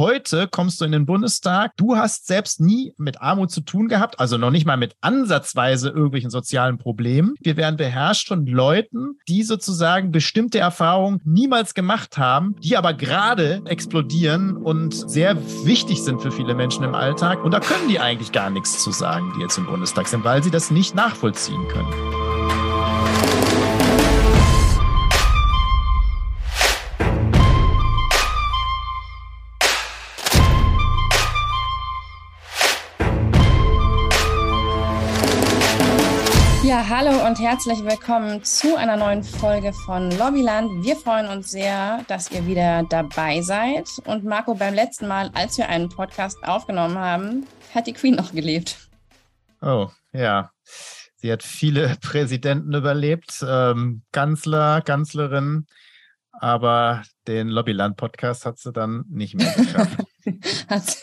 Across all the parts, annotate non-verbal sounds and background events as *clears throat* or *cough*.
Heute kommst du in den Bundestag. Du hast selbst nie mit Armut zu tun gehabt, also noch nicht mal mit ansatzweise irgendwelchen sozialen Problemen. Wir werden beherrscht von Leuten, die sozusagen bestimmte Erfahrungen niemals gemacht haben, die aber gerade explodieren und sehr wichtig sind für viele Menschen im Alltag. Und da können die eigentlich gar nichts zu sagen, die jetzt im Bundestag sind, weil sie das nicht nachvollziehen können. Hallo und herzlich willkommen zu einer neuen Folge von Lobbyland. Wir freuen uns sehr, dass ihr wieder dabei seid. Und Marco, beim letzten Mal, als wir einen Podcast aufgenommen haben, hat die Queen noch gelebt. Oh, ja. Sie hat viele *laughs* Präsidenten überlebt, ähm, Kanzler, Kanzlerin, aber den Lobbyland-Podcast hat sie dann nicht mehr geschafft. *laughs* *laughs* hat,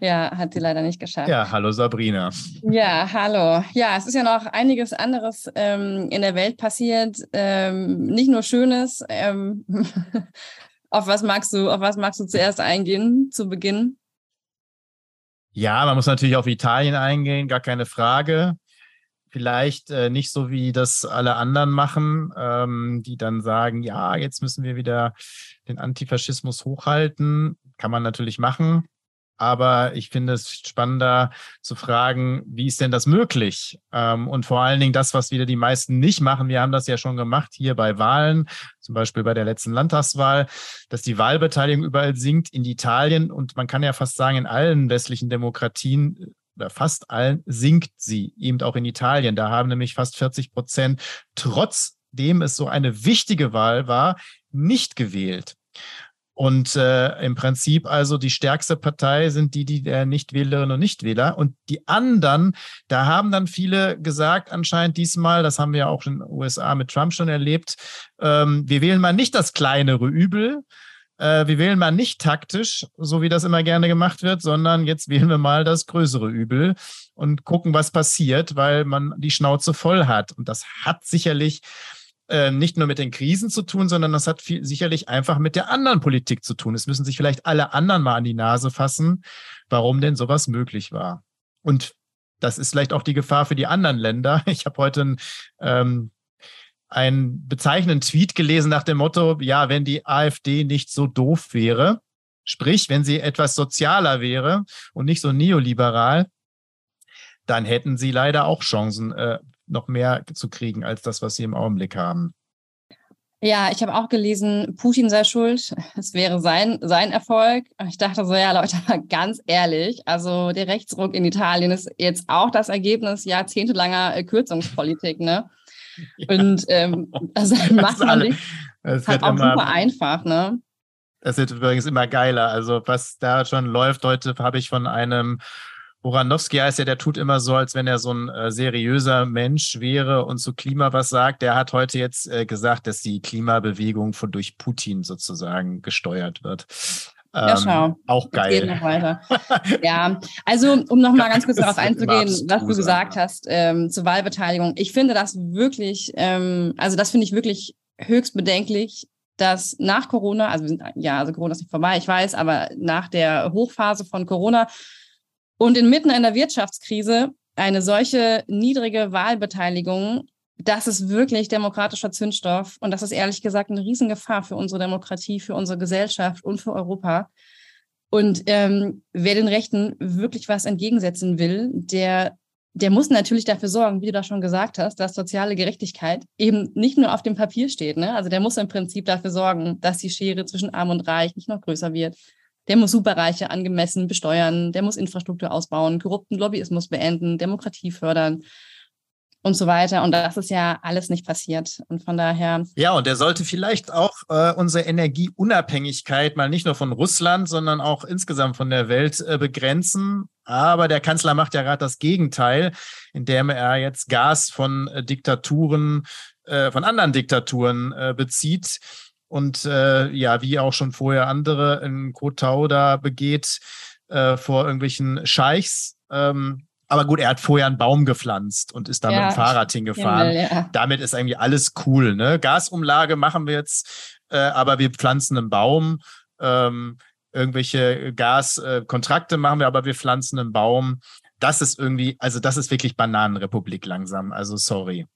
ja, hat sie leider nicht geschafft. Ja, hallo Sabrina. Ja, hallo. Ja, es ist ja noch einiges anderes ähm, in der Welt passiert. Ähm, nicht nur Schönes. Ähm, *laughs* auf was magst du, auf was magst du zuerst eingehen zu Beginn? Ja, man muss natürlich auf Italien eingehen, gar keine Frage. Vielleicht äh, nicht so, wie das alle anderen machen, ähm, die dann sagen, ja, jetzt müssen wir wieder den Antifaschismus hochhalten. Kann man natürlich machen. Aber ich finde es spannender zu fragen, wie ist denn das möglich? Ähm, und vor allen Dingen das, was wieder die meisten nicht machen. Wir haben das ja schon gemacht hier bei Wahlen, zum Beispiel bei der letzten Landtagswahl, dass die Wahlbeteiligung überall sinkt in Italien und man kann ja fast sagen, in allen westlichen Demokratien oder fast allen sinkt sie, eben auch in Italien. Da haben nämlich fast 40 Prozent, trotzdem es so eine wichtige Wahl war, nicht gewählt. Und äh, im Prinzip also die stärkste Partei sind die, die der Nichtwählerinnen und Nichtwähler. Und die anderen, da haben dann viele gesagt, anscheinend diesmal, das haben wir auch in den USA mit Trump schon erlebt, ähm, wir wählen mal nicht das kleinere Übel, äh, wir wählen mal nicht taktisch, so wie das immer gerne gemacht wird, sondern jetzt wählen wir mal das größere Übel und gucken, was passiert, weil man die Schnauze voll hat. Und das hat sicherlich äh, nicht nur mit den Krisen zu tun, sondern das hat viel, sicherlich einfach mit der anderen Politik zu tun. Es müssen sich vielleicht alle anderen mal an die Nase fassen, warum denn sowas möglich war. Und das ist vielleicht auch die Gefahr für die anderen Länder. *laughs* Ich habe heute ein ähm, einen bezeichnenden Tweet gelesen nach dem Motto, ja, wenn die AfD nicht so doof wäre, sprich, wenn sie etwas sozialer wäre und nicht so neoliberal, dann hätten sie leider auch Chancen, äh, noch mehr zu kriegen als das, was sie im Augenblick haben. Ja, ich habe auch gelesen, Putin sei schuld. *laughs* Es wäre sein, sein Erfolg. Ich dachte so, ja, Leute, *laughs* ganz ehrlich, also der Rechtsruck in Italien ist jetzt auch das Ergebnis jahrzehntelanger äh, Kürzungspolitik, ne? *laughs* Und ähm, also macht man alle, sich halt auch immer, super einfach, ne? Es wird übrigens immer geiler. Also was da schon läuft, heute habe ich von einem Oranowski heißt ja, der tut immer so, als wenn er so ein äh, seriöser Mensch wäre und zu Klima was sagt. Der hat heute jetzt äh, gesagt, dass die Klimabewegung von durch Putin sozusagen gesteuert wird. Ähm, ja, schau. Auch geil. Noch weiter. *laughs* ja, also um noch mal ganz kurz darauf einzugehen, was du gesagt hast ähm, zur Wahlbeteiligung. Ich finde das wirklich, ähm, also das finde ich wirklich höchst bedenklich, dass nach Corona, also sind, ja, also Corona ist nicht vorbei, ich weiß, aber nach der Hochphase von Corona und inmitten einer Wirtschaftskrise eine solche niedrige Wahlbeteiligung das ist wirklich demokratischer Zündstoff und das ist ehrlich gesagt eine Riesengefahr für unsere Demokratie, für unsere Gesellschaft und für Europa. Und ähm, wer den Rechten wirklich was entgegensetzen will, der, der muss natürlich dafür sorgen, wie du da schon gesagt hast, dass soziale Gerechtigkeit eben nicht nur auf dem Papier steht. Ne? Also der muss im Prinzip dafür sorgen, dass die Schere zwischen Arm und Reich nicht noch größer wird. Der muss Superreiche angemessen besteuern, der muss Infrastruktur ausbauen, korrupten Lobbyismus beenden, Demokratie fördern und so weiter. Und das ist ja alles nicht passiert. Und von daher. Ja, und er sollte vielleicht auch äh, unsere Energieunabhängigkeit mal nicht nur von Russland, sondern auch insgesamt von der Welt äh, begrenzen. Aber der Kanzler macht ja gerade das Gegenteil, indem er jetzt Gas von äh, Diktaturen, äh, von anderen Diktaturen äh, bezieht. Und äh, ja, wie auch schon vorher andere in Kotau da begeht vor irgendwelchen Scheichs. Ähm, aber gut, er hat vorher einen Baum gepflanzt und ist da ja, mit dem Fahrrad hingefahren. Himmel, ja. Damit ist eigentlich alles cool. Ne? Gasumlage machen wir jetzt, äh, aber wir pflanzen einen Baum. Ähm, irgendwelche Gaskontrakte machen wir, aber wir pflanzen einen Baum. Das ist irgendwie, also das ist wirklich Bananenrepublik langsam. Also sorry.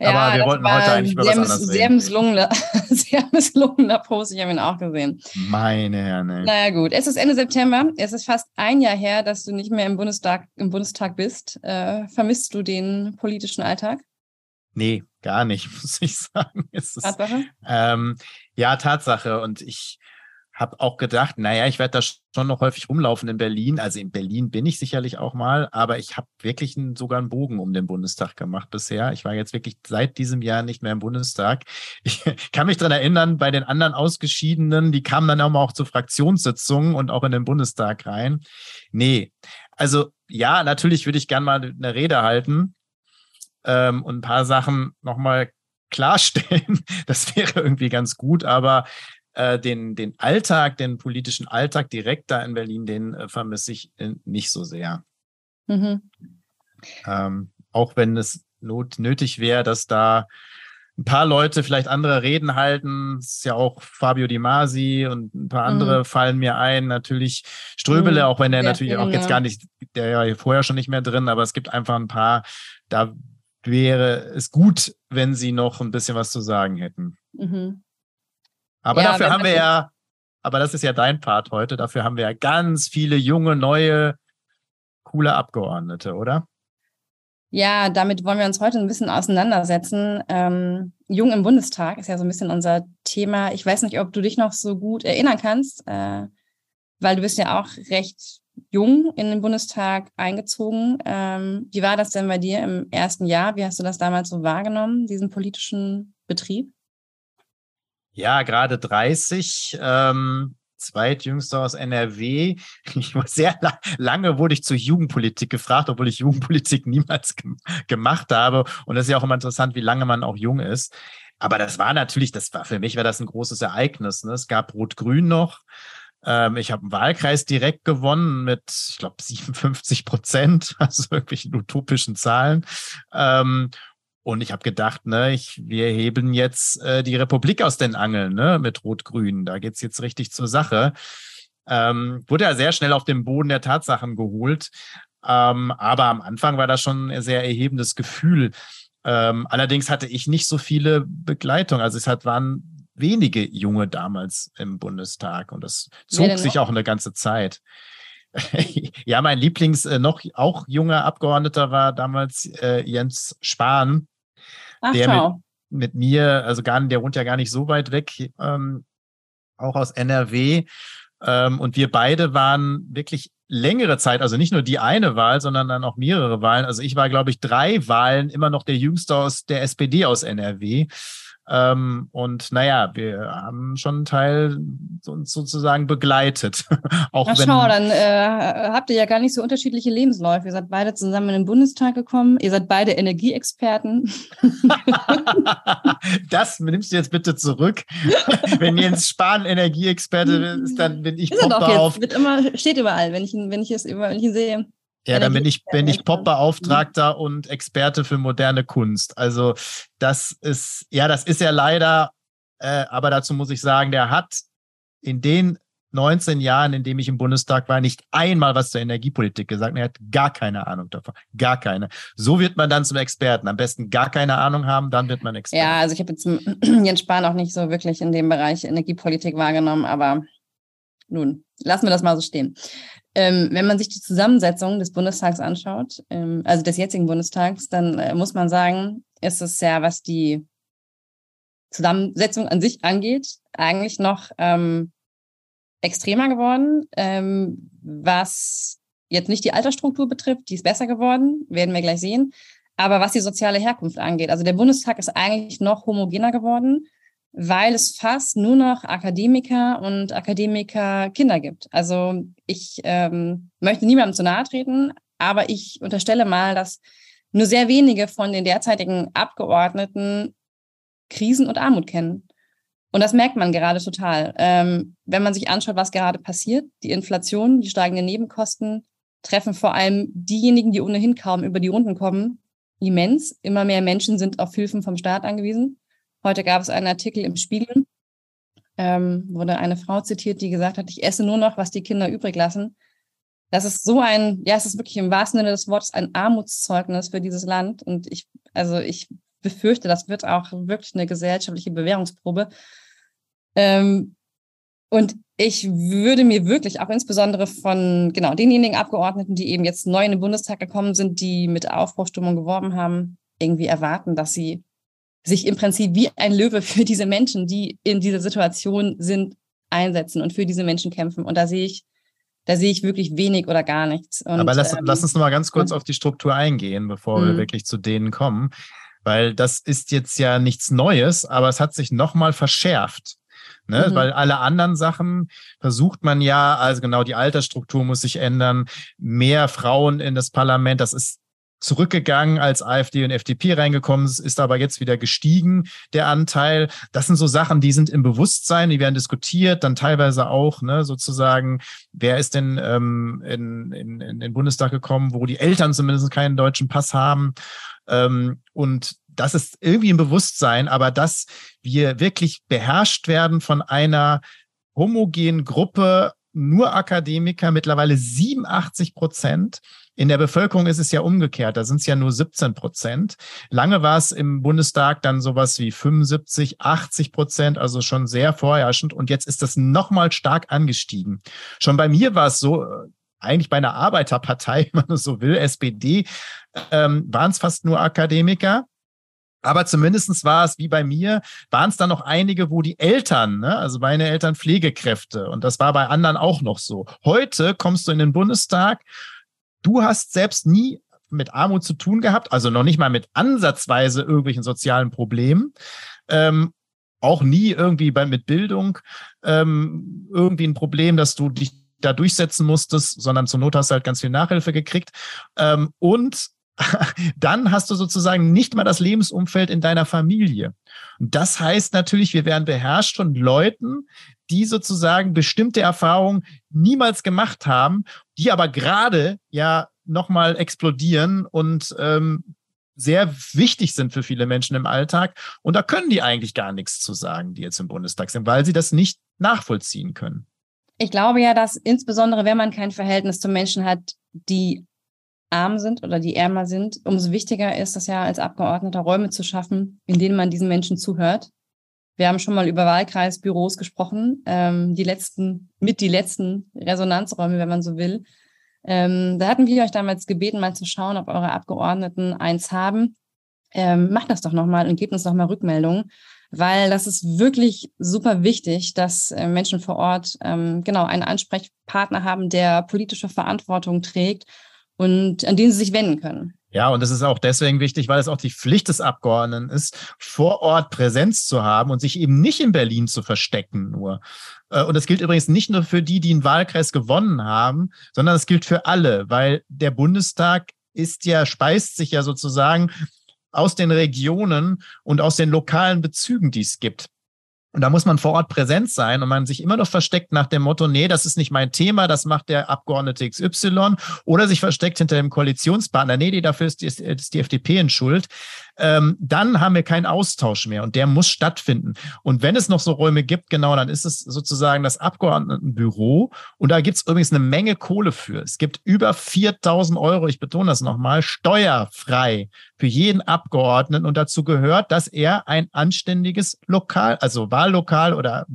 Ja, aber wir wollten heute eigentlich über was anderes sehr reden. Misslungener, *laughs* sehr misslungener Post, ich habe ihn auch gesehen. Meine Herren. Ey. Naja gut, es ist Ende September, es ist fast ein Jahr her, dass du nicht mehr im Bundestag, im Bundestag bist. Äh, vermisst du den politischen Alltag? Nee, gar nicht, *laughs* muss ich sagen. Tatsache? ähm, ja, Tatsache. Und ich habe auch gedacht, naja, ich werde da schon noch häufig rumlaufen in Berlin. Also in Berlin bin ich sicherlich auch mal, aber ich habe wirklich einen, sogar einen Bogen um den Bundestag gemacht bisher. Ich war jetzt wirklich seit diesem Jahr nicht mehr im Bundestag. *laughs* Ich kann mich dran erinnern, bei den anderen Ausgeschiedenen, die kamen dann auch mal auch zu Fraktionssitzungen und auch in den Bundestag rein. Nee, also ja, natürlich würde ich gern mal eine Rede halten ähm, und ein paar Sachen nochmal klarstellen. *laughs* Das wäre irgendwie ganz gut, aber äh, den, den Alltag, den politischen Alltag direkt da in Berlin, den äh, vermisse ich äh, nicht so sehr. Mhm. Ähm, auch wenn es not nötig wäre, dass da ein paar Leute vielleicht andere Reden halten. Es ist ja auch Fabio Di Masi und ein paar andere mhm. fallen mir ein. Natürlich Ströbele, mhm. auch wenn der Sehr natürlich auch jetzt gar nicht, der ja vorher schon nicht mehr drin, aber es gibt einfach ein paar, da wäre es gut, wenn sie noch ein bisschen was zu sagen hätten. Mhm. Aber ja, dafür haben wir ja, aber das ist ja dein Part heute, dafür haben wir ja ganz viele junge, neue, coole Abgeordnete, oder? Ja, damit wollen wir uns heute ein bisschen auseinandersetzen. Ähm, Jung im Bundestag ist ja so ein bisschen unser Thema. Ich weiß nicht, ob du dich noch so gut erinnern kannst, äh, weil du bist ja auch recht jung in den Bundestag eingezogen. Ähm, wie war das denn bei dir im ersten Jahr? Wie hast du das damals so wahrgenommen, diesen politischen Betrieb? Ja, gerade 30. Ähm, zweitjüngster aus NRW. *laughs* Ich war sehr la lange wurde ich zur Jugendpolitik gefragt, obwohl ich Jugendpolitik *laughs* niemals ge gemacht habe. Und das ist ja auch immer interessant, wie lange man auch jung ist. Aber das war natürlich, das war für mich war das ein großes Ereignis. Ne? Es gab Rot-Grün noch. Ähm, ich habe einen Wahlkreis direkt gewonnen mit, ich glaube, 57 Prozent, *laughs* also irgendwelchen utopischen Zahlen. Ähm, und ich habe gedacht, ne, ich, wir heben jetzt äh, die Republik aus den Angeln, ne, mit Rot-Grün. Da geht's jetzt richtig zur Sache. Ähm, wurde ja sehr schnell auf den Boden der Tatsachen geholt. Ähm, aber am Anfang war das schon ein sehr erhebendes Gefühl. Ähm, allerdings hatte ich nicht so viele Begleitung. Also es hat, waren wenige Junge damals im Bundestag und das zog sich auch eine ganze Zeit. *laughs* ja, mein Lieblings äh, noch auch junger Abgeordneter war damals äh, Jens Spahn. Ach, der mit, mit, mir, also gar, der wohnt ja gar nicht so weit weg, ähm, auch aus NRW. Ähm, und wir beide waren wirklich längere Zeit, also nicht nur die eine Wahl, sondern dann auch mehrere Wahlen. Also ich war, glaube ich, drei Wahlen immer noch der Jüngste aus der SPD aus NRW. Ähm, und naja, wir haben schon einen Teil uns sozusagen begleitet. *laughs* Auch Ach, wenn, schau, dann äh, habt ihr ja gar nicht so unterschiedliche Lebensläufe. Ihr seid beide zusammen in den Bundestag gekommen. Ihr seid beide Energieexperten. *laughs* das nimmst du jetzt bitte zurück. *laughs* wenn Jens Spahn Energieexperte ist, dann bin ich Popper auf. Wird immer, steht überall, wenn ich ihn, wenn ich es, wenn ich ihn sehe. Ja, dann bin ich, bin ich Pop-Beauftragter mhm. und Experte für moderne Kunst. Also das ist, ja, das ist ja leider, äh, aber dazu muss ich sagen, der hat in den 19 Jahren, in dem ich im Bundestag war, nicht einmal was zur Energiepolitik gesagt. Er hat gar keine Ahnung davon. Gar keine. So wird man dann zum Experten. Am besten gar keine Ahnung haben, dann wird man Experte. Ja, also ich habe jetzt *clears throat* Jens Spahn auch nicht so wirklich in dem Bereich Energiepolitik wahrgenommen, aber nun, lassen wir das mal so stehen. Ähm, wenn man sich die Zusammensetzung des Bundestags anschaut, ähm, also des jetzigen Bundestags, dann äh, muss man sagen, ist es ja, was die Zusammensetzung an sich angeht, eigentlich noch ähm, extremer geworden, ähm, was jetzt nicht die Altersstruktur betrifft, die ist besser geworden, werden wir gleich sehen. Aber was die soziale Herkunft angeht, also der Bundestag ist eigentlich noch homogener geworden weil es fast nur noch Akademiker und Akademiker-Kinder gibt. Also ich ähm, möchte niemandem zu nahe treten, aber ich unterstelle mal, dass nur sehr wenige von den derzeitigen Abgeordneten Krisen und Armut kennen. Und das merkt man gerade total. Ähm, wenn man sich anschaut, was gerade passiert, die Inflation, die steigenden Nebenkosten treffen vor allem diejenigen, die ohnehin kaum über die Runden kommen, immens. Immer mehr Menschen sind auf Hilfen vom Staat angewiesen. Heute gab es einen Artikel im Spiegel, ähm, wurde eine Frau zitiert, die gesagt hat, ich esse nur noch, was die Kinder übrig lassen. Das ist so ein, ja, es ist wirklich im wahrsten Sinne des Wortes ein Armutszeugnis für dieses Land. Und ich, also ich befürchte, das wird auch wirklich eine gesellschaftliche Bewährungsprobe. Ähm, und ich würde mir wirklich auch insbesondere von genau denjenigen Abgeordneten, die eben jetzt neu in den Bundestag gekommen sind, die mit Aufbruchstimmung geworben haben, irgendwie erwarten, dass sie sich im Prinzip wie ein Löwe für diese Menschen, die in dieser Situation sind, einsetzen und für diese Menschen kämpfen. Und da sehe ich, da sehe ich wirklich wenig oder gar nichts. Und, Aber lass, ähm, lass uns noch mal ganz kurz auf die Struktur eingehen, bevor wir mhm. wirklich zu denen kommen, weil das ist jetzt ja nichts Neues, aber es hat sich noch mal verschärft. Ne? Mhm. Weil alle anderen Sachen versucht man ja, also genau die Altersstruktur muss sich ändern, mehr Frauen in das Parlament, das ist zurückgegangen, als AfD und FDP reingekommen ist, ist aber jetzt wieder gestiegen, der Anteil. Das sind so Sachen, die sind im Bewusstsein, die werden diskutiert, dann teilweise auch, ne, sozusagen, wer ist denn ähm, in, in, in den Bundestag gekommen, wo die Eltern zumindest keinen deutschen Pass haben. Ähm, und das ist irgendwie im Bewusstsein, aber dass wir wirklich beherrscht werden von einer homogenen Gruppe, nur Akademiker, mittlerweile 87 Prozent. In der Bevölkerung ist es ja umgekehrt, da sind es ja nur 17 Prozent. Lange war es im Bundestag dann sowas wie 75, 80 Prozent, also schon sehr vorherrschend. Und jetzt ist das nochmal stark angestiegen. Schon bei mir war es so, äh, eigentlich bei einer Arbeiterpartei, *laughs* wenn man es so will, SPD, ähm, waren es fast nur Akademiker. Aber zumindestens war es wie bei mir, waren es dann noch einige, wo die Eltern, ne, also meine Eltern Pflegekräfte, und das war bei anderen auch noch so. Heute kommst du in den Bundestag, du hast selbst nie mit Armut zu tun gehabt, also noch nicht mal mit ansatzweise irgendwelchen sozialen Problemen. Ähm, auch nie irgendwie bei, mit Bildung ähm, irgendwie ein Problem, dass du dich da durchsetzen musstest, sondern zur Not hast du halt ganz viel Nachhilfe gekriegt. Ähm, und *laughs* dann hast du sozusagen nicht mal das Lebensumfeld in deiner Familie. Und das heißt natürlich, wir werden beherrscht von Leuten, die sozusagen bestimmte Erfahrungen niemals gemacht haben, die aber gerade ja nochmal explodieren und ähm, sehr wichtig sind für viele Menschen im Alltag. Und da können die eigentlich gar nichts zu sagen, die jetzt im Bundestag sind, weil sie das nicht nachvollziehen können. Ich glaube ja, dass insbesondere, wenn man kein Verhältnis zu Menschen hat, die arm sind oder die ärmer sind, umso wichtiger ist es ja als Abgeordneter Räume zu schaffen, in denen man diesen Menschen zuhört. Wir haben schon mal über Wahlkreisbüros gesprochen, ähm, die letzten, mit die letzten Resonanzräume, wenn man so will. Ähm, da hatten wir euch damals gebeten, mal zu schauen, ob eure Abgeordneten eins haben. Ähm, macht das doch nochmal und gebt uns doch mal Rückmeldungen, weil das ist wirklich super wichtig, dass äh, Menschen vor Ort ähm, genau einen Ansprechpartner haben, der politische Verantwortung trägt und an den sie sich wenden können. Ja, und das ist auch deswegen wichtig, weil es auch die Pflicht des Abgeordneten ist, vor Ort Präsenz zu haben und sich eben nicht in Berlin zu verstecken nur. Äh, und das gilt übrigens nicht nur für die, die einen Wahlkreis gewonnen haben, sondern es gilt für alle, weil der Bundestag ist ja, speist sich ja sozusagen aus den Regionen und aus den lokalen Bezügen, die es gibt. Und da muss man vor Ort präsent sein und man sich immer noch versteckt nach dem Motto, nee, das ist nicht mein Thema, das macht der Abgeordnete XY oder sich versteckt hinter dem Koalitionspartner, nee, dafür ist die, ist die FDP in Schuld ähm, dann haben wir keinen Austausch mehr und der muss stattfinden. Und wenn es noch so Räume gibt, genau, dann ist es sozusagen das Abgeordnetenbüro und da gibt es übrigens eine Menge Kohle für. Es gibt über 4000 Euro, ich betone das nochmal, steuerfrei für jeden Abgeordneten und dazu gehört, dass er ein anständiges Lokal, also Wahllokal oder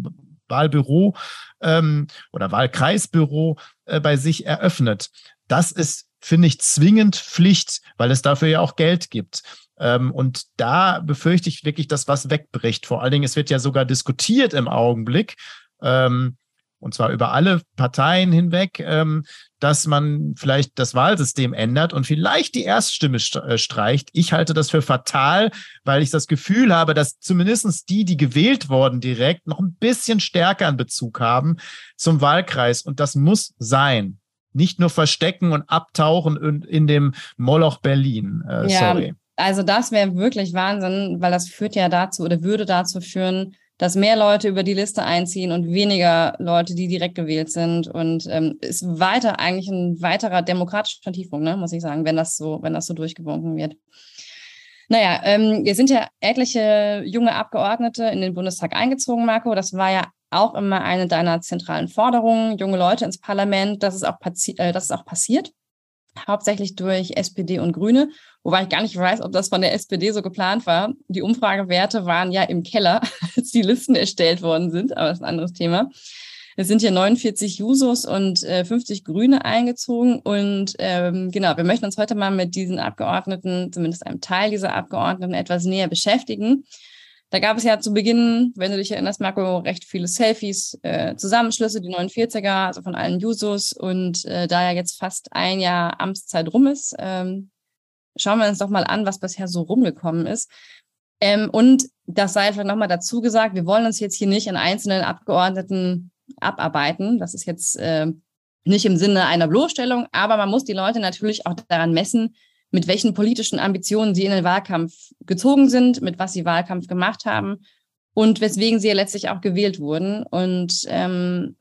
Wahlbüro ähm, oder Wahlkreisbüro äh, bei sich eröffnet. Das ist, finde ich, zwingend Pflicht, weil es dafür ja auch Geld gibt. Ähm, und da befürchte ich wirklich, dass was wegbricht. Vor allen Dingen, es wird ja sogar diskutiert im Augenblick, ähm, und zwar über alle Parteien hinweg, ähm, dass man vielleicht das Wahlsystem ändert und vielleicht die Erststimme äh, streicht. Ich halte das für fatal, weil ich das Gefühl habe, dass zumindest die, die gewählt wurden direkt, noch ein bisschen stärker einen Bezug haben zum Wahlkreis. Und das muss sein. Nicht nur verstecken und abtauchen in, in dem Moloch Berlin. Äh, ja, sorry. Also das wäre wirklich Wahnsinn, weil das führt ja dazu oder würde dazu führen, dass mehr Leute über die Liste einziehen und weniger Leute, die direkt gewählt sind. Und ähm, ist weiter eigentlich ein weiterer demokratischer Tiefpunkt, ne, muss ich sagen, wenn das so, wenn das so durchgewunken wird. Naja, ähm, wir sind ja etliche junge Abgeordnete in den Bundestag eingezogen, Marco. Das war ja auch immer eine deiner zentralen Forderungen, junge Leute ins Parlament. Das ist auch, äh, das ist auch passiert, hauptsächlich durch SPD und Grüne, wobei ich gar nicht weiß, ob das von der SPD so geplant war. Die Umfragewerte waren ja im Keller, *laughs* als die Listen erstellt worden sind, aber das ist ein anderes Thema. Es sind hier 49 Jusos und äh, 50 Grüne eingezogen. Und ähm, genau, wir möchten uns heute mal mit diesen Abgeordneten, zumindest einem Teil dieser Abgeordneten, etwas näher beschäftigen. Da gab es ja zu Beginn, wenn du dich erinnerst, Marco, recht viele Selfies, äh, Zusammenschlüsse, die 49er, also von allen Jusos. Und äh, da ja jetzt fast ein Jahr Amtszeit rum ist, ähm, schauen wir uns doch mal an, was bisher so rumgekommen ist. Ähm, und das sei vielleicht nochmal dazu gesagt, wir wollen uns jetzt hier nicht in einzelnen Abgeordneten abarbeiten. Das ist jetzt äh, nicht im Sinne einer Bloßstellung, aber man muss die Leute natürlich auch daran messen, mit welchen politischen Ambitionen sie in den Wahlkampf gezogen sind, mit was sie Wahlkampf gemacht haben und weswegen sie ja letztlich auch gewählt wurden. Und ähm,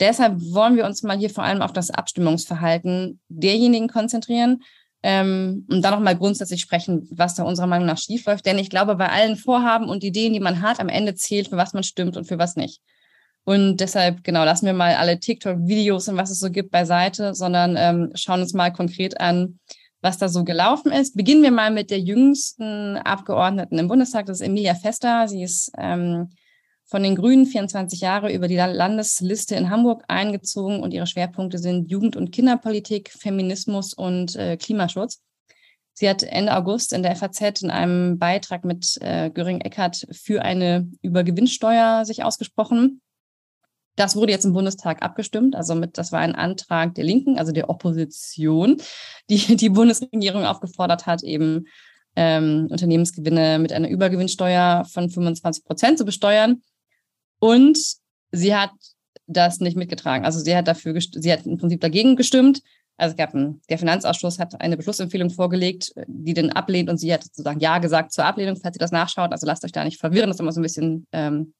deshalb wollen wir uns mal hier vor allem auf das Abstimmungsverhalten derjenigen konzentrieren ähm, und dann nochmal grundsätzlich sprechen, was da unserer Meinung nach schiefläuft. Denn ich glaube, bei allen Vorhaben und Ideen, die man hat, am Ende zählt, für was man stimmt und für was nicht. Und deshalb, genau, lassen wir mal alle TikTok-Videos und was es so gibt beiseite, sondern ähm, schauen uns mal konkret an, was da so gelaufen ist. Beginnen wir mal mit der jüngsten Abgeordneten im Bundestag, das ist Emilia Fester. Sie ist ähm, von den Grünen 24 Jahre über die Landesliste in Hamburg eingezogen und ihre Schwerpunkte sind Jugend- und Kinderpolitik, Feminismus und äh, Klimaschutz. Sie hat Ende August in der FAZ in einem Beitrag mit äh, Göring Eckert für eine Übergewinnsteuer sich ausgesprochen. Das wurde jetzt im Bundestag abgestimmt. Also mit, das war ein Antrag der Linken, also der Opposition, die *laughs* die Bundesregierung aufgefordert hat, eben ähm, Unternehmensgewinne mit einer Übergewinnsteuer von 25 Prozent zu besteuern. Und sie hat das nicht mitgetragen. Also sie hat dafür, sie hat im Prinzip dagegen gestimmt. Also es gab ein, der Finanzausschuss hat eine Beschlussempfehlung vorgelegt, die den ablehnt und sie hat sozusagen Ja gesagt zur Ablehnung, falls ihr das nachschaut. Also lasst euch da nicht verwirren, das ist immer so ein bisschen ähm,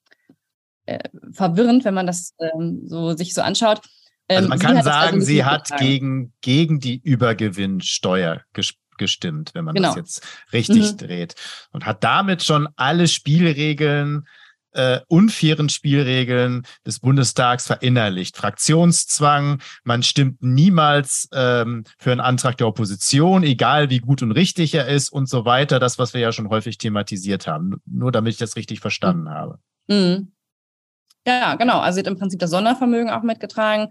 äh, verwirrend, wenn man das ähm, so sich so anschaut. Also ähm, also man kann sagen, also sie hat gegen, gegen die Übergewinnsteuer ges gestimmt, wenn man genau. das jetzt richtig mhm. dreht. Und hat damit schon alle Spielregeln äh, unfairen Spielregeln des Bundestags verinnerlicht. Fraktionszwang, man stimmt niemals ähm, für einen Antrag der Opposition, egal wie gut und richtig er ist und so weiter. Das, was wir ja schon häufig thematisiert haben. Nur damit ich das richtig verstanden mhm. habe. Mhm. Ja, genau. Also sie hat im Prinzip das Sondervermögen auch mitgetragen.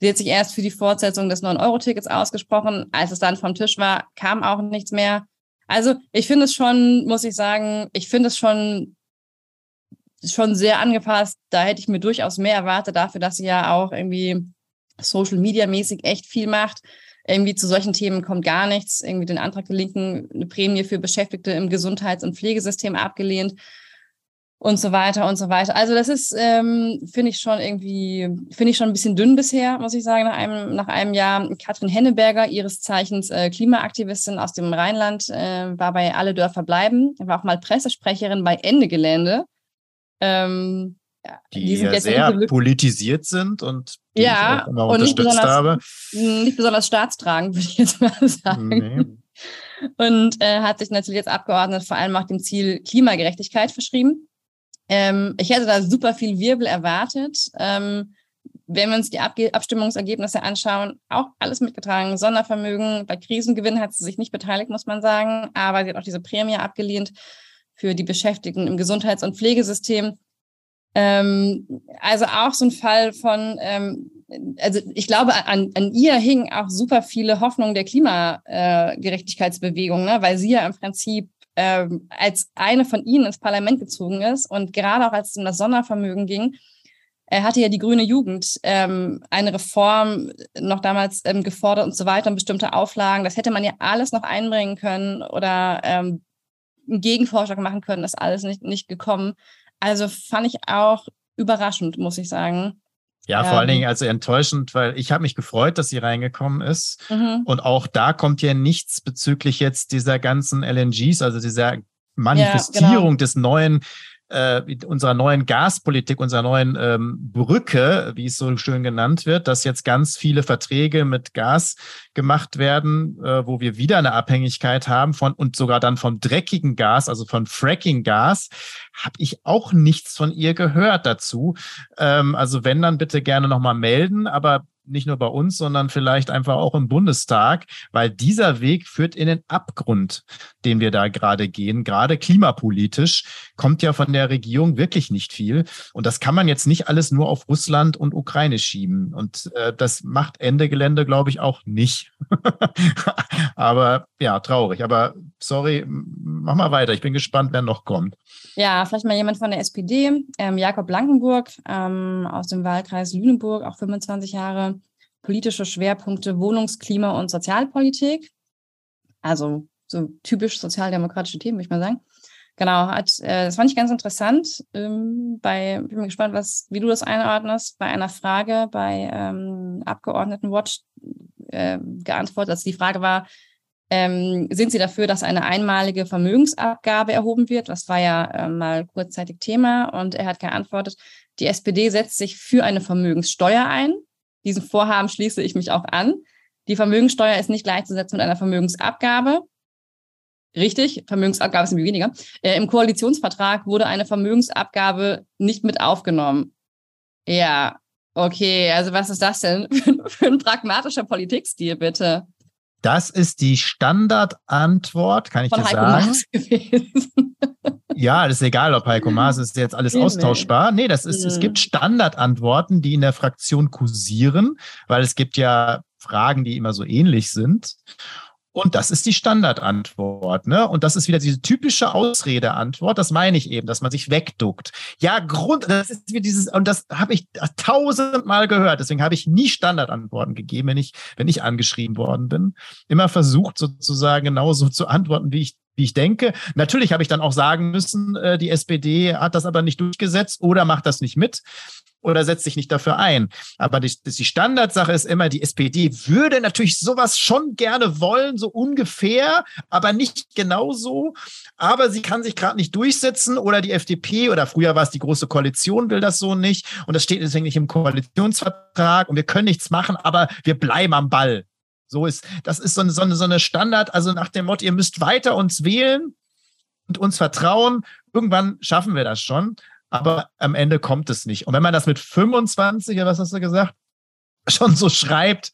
Sie hat sich erst für die Fortsetzung des 9-Euro-Tickets ausgesprochen. Als es dann vom Tisch war, kam auch nichts mehr. Also ich finde es schon, muss ich sagen, ich finde es schon, schon sehr angepasst. Da hätte ich mir durchaus mehr erwartet dafür, dass sie ja auch irgendwie Social Media mäßig echt viel macht. Irgendwie zu solchen Themen kommt gar nichts. Irgendwie den Antrag der Linken, eine Prämie für Beschäftigte im Gesundheits- und Pflegesystem abgelehnt und so weiter und so weiter. Also das ist, ähm, finde ich schon irgendwie, finde ich schon ein bisschen dünn bisher, muss ich sagen, nach einem, nach einem Jahr. Katrin Henneberger, ihres Zeichens äh, Klimaaktivistin aus dem Rheinland, äh, war bei Alle Dörfer bleiben, war auch mal Pressesprecherin bei Ende Gelände. Ähm, die, die sind sehr politisiert sind und die ja, ich auch immer und unterstützt habe. Nicht besonders staatstragend, *laughs* würde ich jetzt mal sagen. Nee. Und äh, hat sich natürlich als Abgeordnete vor allem auch dem Ziel Klimagerechtigkeit verschrieben. Ähm, ich hätte da super viel Wirbel erwartet. Ähm, wenn wir uns die Ab Abstimmungsergebnisse anschauen, auch alles mitgetragen. Sondervermögen, bei Krisengewinn hat sie sich nicht beteiligt, muss man sagen, aber sie hat auch diese Prämie abgelehnt für die Beschäftigten im Gesundheits- und Pflegesystem. Ähm, also auch so ein Fall von, ähm, also ich glaube, an, an ihr hingen auch super viele Hoffnungen der Klimagerechtigkeitsbewegung, ne? weil sie ja im Prinzip ähm, als eine von ihnen ins Parlament gezogen ist und gerade auch als es um das Sondervermögen ging, er hatte ja die grüne Jugend ähm, eine Reform noch damals ähm, gefordert und so weiter und bestimmte Auflagen. Das hätte man ja alles noch einbringen können oder ähm, einen Gegenvorschlag machen können. Ist alles nicht, nicht gekommen. Also fand ich auch überraschend, muss ich sagen. Ja, vor ähm, allen Dingen also enttäuschend, weil ich habe mich gefreut, dass sie reingekommen ist. Mhm. Und auch da kommt ja nichts bezüglich jetzt dieser ganzen LNGs, also dieser Manifestierung ja, genau. des neuen äh, unserer neuen Gaspolitik, unserer neuen ähm, Brücke, wie es so schön genannt wird, dass jetzt ganz viele Verträge mit Gas gemacht werden, äh, wo wir wieder eine Abhängigkeit haben von und sogar dann vom dreckigen Gas, also von Fracking-Gas, habe ich auch nichts von ihr gehört dazu. Ähm, also wenn dann bitte gerne nochmal melden, aber nicht nur bei uns, sondern vielleicht einfach auch im Bundestag, weil dieser Weg führt in den Abgrund, den wir da gerade gehen. Gerade klimapolitisch kommt ja von der Regierung wirklich nicht viel. Und das kann man jetzt nicht alles nur auf Russland und Ukraine schieben. Und äh, das macht Ende Gelände, glaube ich, auch nicht. *laughs* Aber ja, traurig. Aber sorry, mach mal weiter. Ich bin gespannt, wer noch kommt. Ja, vielleicht mal jemand von der SPD, ähm, Jakob Blankenburg ähm, aus dem Wahlkreis Lüneburg, auch 25 Jahre, politische Schwerpunkte Wohnungs-, Klima- und Sozialpolitik. Also so typisch sozialdemokratische Themen, würde ich mal sagen. Genau, hat, äh, das fand ich ganz interessant. Ähm, bei, bin gespannt, was, wie du das einordnest. Bei einer Frage bei ähm, Abgeordnetenwatch äh, geantwortet. Also die Frage war, ähm, sind Sie dafür, dass eine einmalige Vermögensabgabe erhoben wird? Das war ja äh, mal kurzzeitig Thema. Und er hat geantwortet, die SPD setzt sich für eine Vermögenssteuer ein. Diesen Vorhaben schließe ich mich auch an. Die Vermögenssteuer ist nicht gleichzusetzen mit einer Vermögensabgabe. Richtig, Vermögensabgabe ist nämlich weniger. Äh, Im Koalitionsvertrag wurde eine Vermögensabgabe nicht mit aufgenommen. Ja, okay, also was ist das denn *laughs* für ein pragmatischer Politikstil, bitte? Das ist die Standardantwort, kann ich Von dir Heiko sagen. Maas *laughs* gewesen. ja, das ist egal, ob Heiko Maas ist jetzt alles austauschbar. Nee, das ist, mhm. es gibt Standardantworten, die in der Fraktion kursieren, weil es gibt ja Fragen, die immer so ähnlich sind. Und das ist die Standardantwort. Ne? Und das ist wieder diese typische Ausredeantwort. Das meine ich eben, dass man sich wegduckt. Ja, Grund, das ist wie dieses, und das habe ich tausendmal gehört. Deswegen habe ich nie Standardantworten gegeben, wenn ich, wenn ich angeschrieben worden bin. Immer versucht, sozusagen genauso zu antworten, wie ich wie ich denke. Natürlich habe ich dann auch sagen müssen, äh, die SPD hat das aber nicht durchgesetzt oder macht das nicht mit oder setzt sich nicht dafür ein. Aber die, die Standardsache ist immer, die SPD würde natürlich sowas schon gerne wollen, so ungefähr, aber nicht genauso. Aber sie kann sich gerade nicht durchsetzen oder die FDP oder früher war es die Große Koalition will das so nicht. Und das steht deswegen nicht im Koalitionsvertrag und wir können nichts machen, aber wir bleiben am Ball. So ist, das ist so eine, so eine, so eine Standard, also nach dem Motto, ihr müsst weiter uns wählen und uns vertrauen. Irgendwann schaffen wir das schon aber am Ende kommt es nicht. Und wenn man das mit 25, was hast du gesagt, *laughs* schon so schreibt,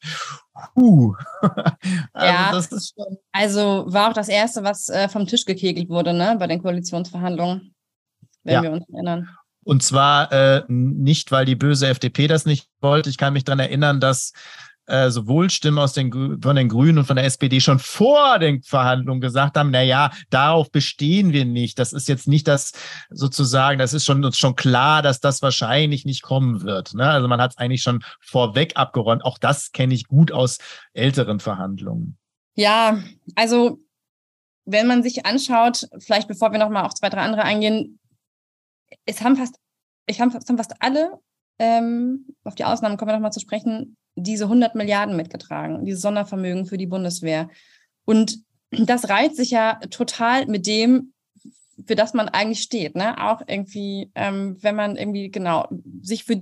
huh. *laughs* also, ja, also war auch das Erste, was äh, vom Tisch gekegelt wurde, ne, bei den Koalitionsverhandlungen, wenn ja. wir uns erinnern. Und zwar äh, nicht, weil die böse FDP das nicht wollte. Ich kann mich daran erinnern, dass äh, sowohl Stimmen aus den, von den Grünen und von der SPD schon vor den Verhandlungen gesagt haben, na ja, darauf bestehen wir nicht. Das ist jetzt nicht das sozusagen, das ist schon uns schon klar, dass das wahrscheinlich nicht kommen wird. Ne? Also man hat es eigentlich schon vorweg abgeräumt. Auch das kenne ich gut aus älteren Verhandlungen. Ja, also wenn man sich anschaut, vielleicht bevor wir nochmal auf zwei, drei andere eingehen, es haben fast, ich haben, haben fast alle, ähm, auf die Ausnahmen kommen wir nochmal zu sprechen, diese 100 Milliarden mitgetragen, dieses Sondervermögen für die Bundeswehr. Und das reiht sich ja total mit dem, für das man eigentlich steht. Ne? Auch irgendwie, ähm, wenn man irgendwie genau sich für,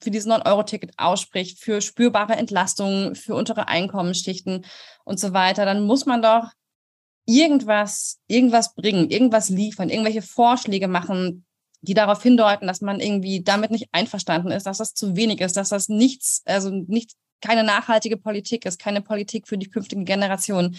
für dieses 9-Euro-Ticket ausspricht, für spürbare Entlastungen, für untere Einkommensschichten und so weiter, dann muss man doch irgendwas, irgendwas bringen, irgendwas liefern, irgendwelche Vorschläge machen, die darauf hindeuten, dass man irgendwie damit nicht einverstanden ist, dass das zu wenig ist, dass das nichts, also nicht keine nachhaltige Politik ist, keine Politik für die künftigen Generationen,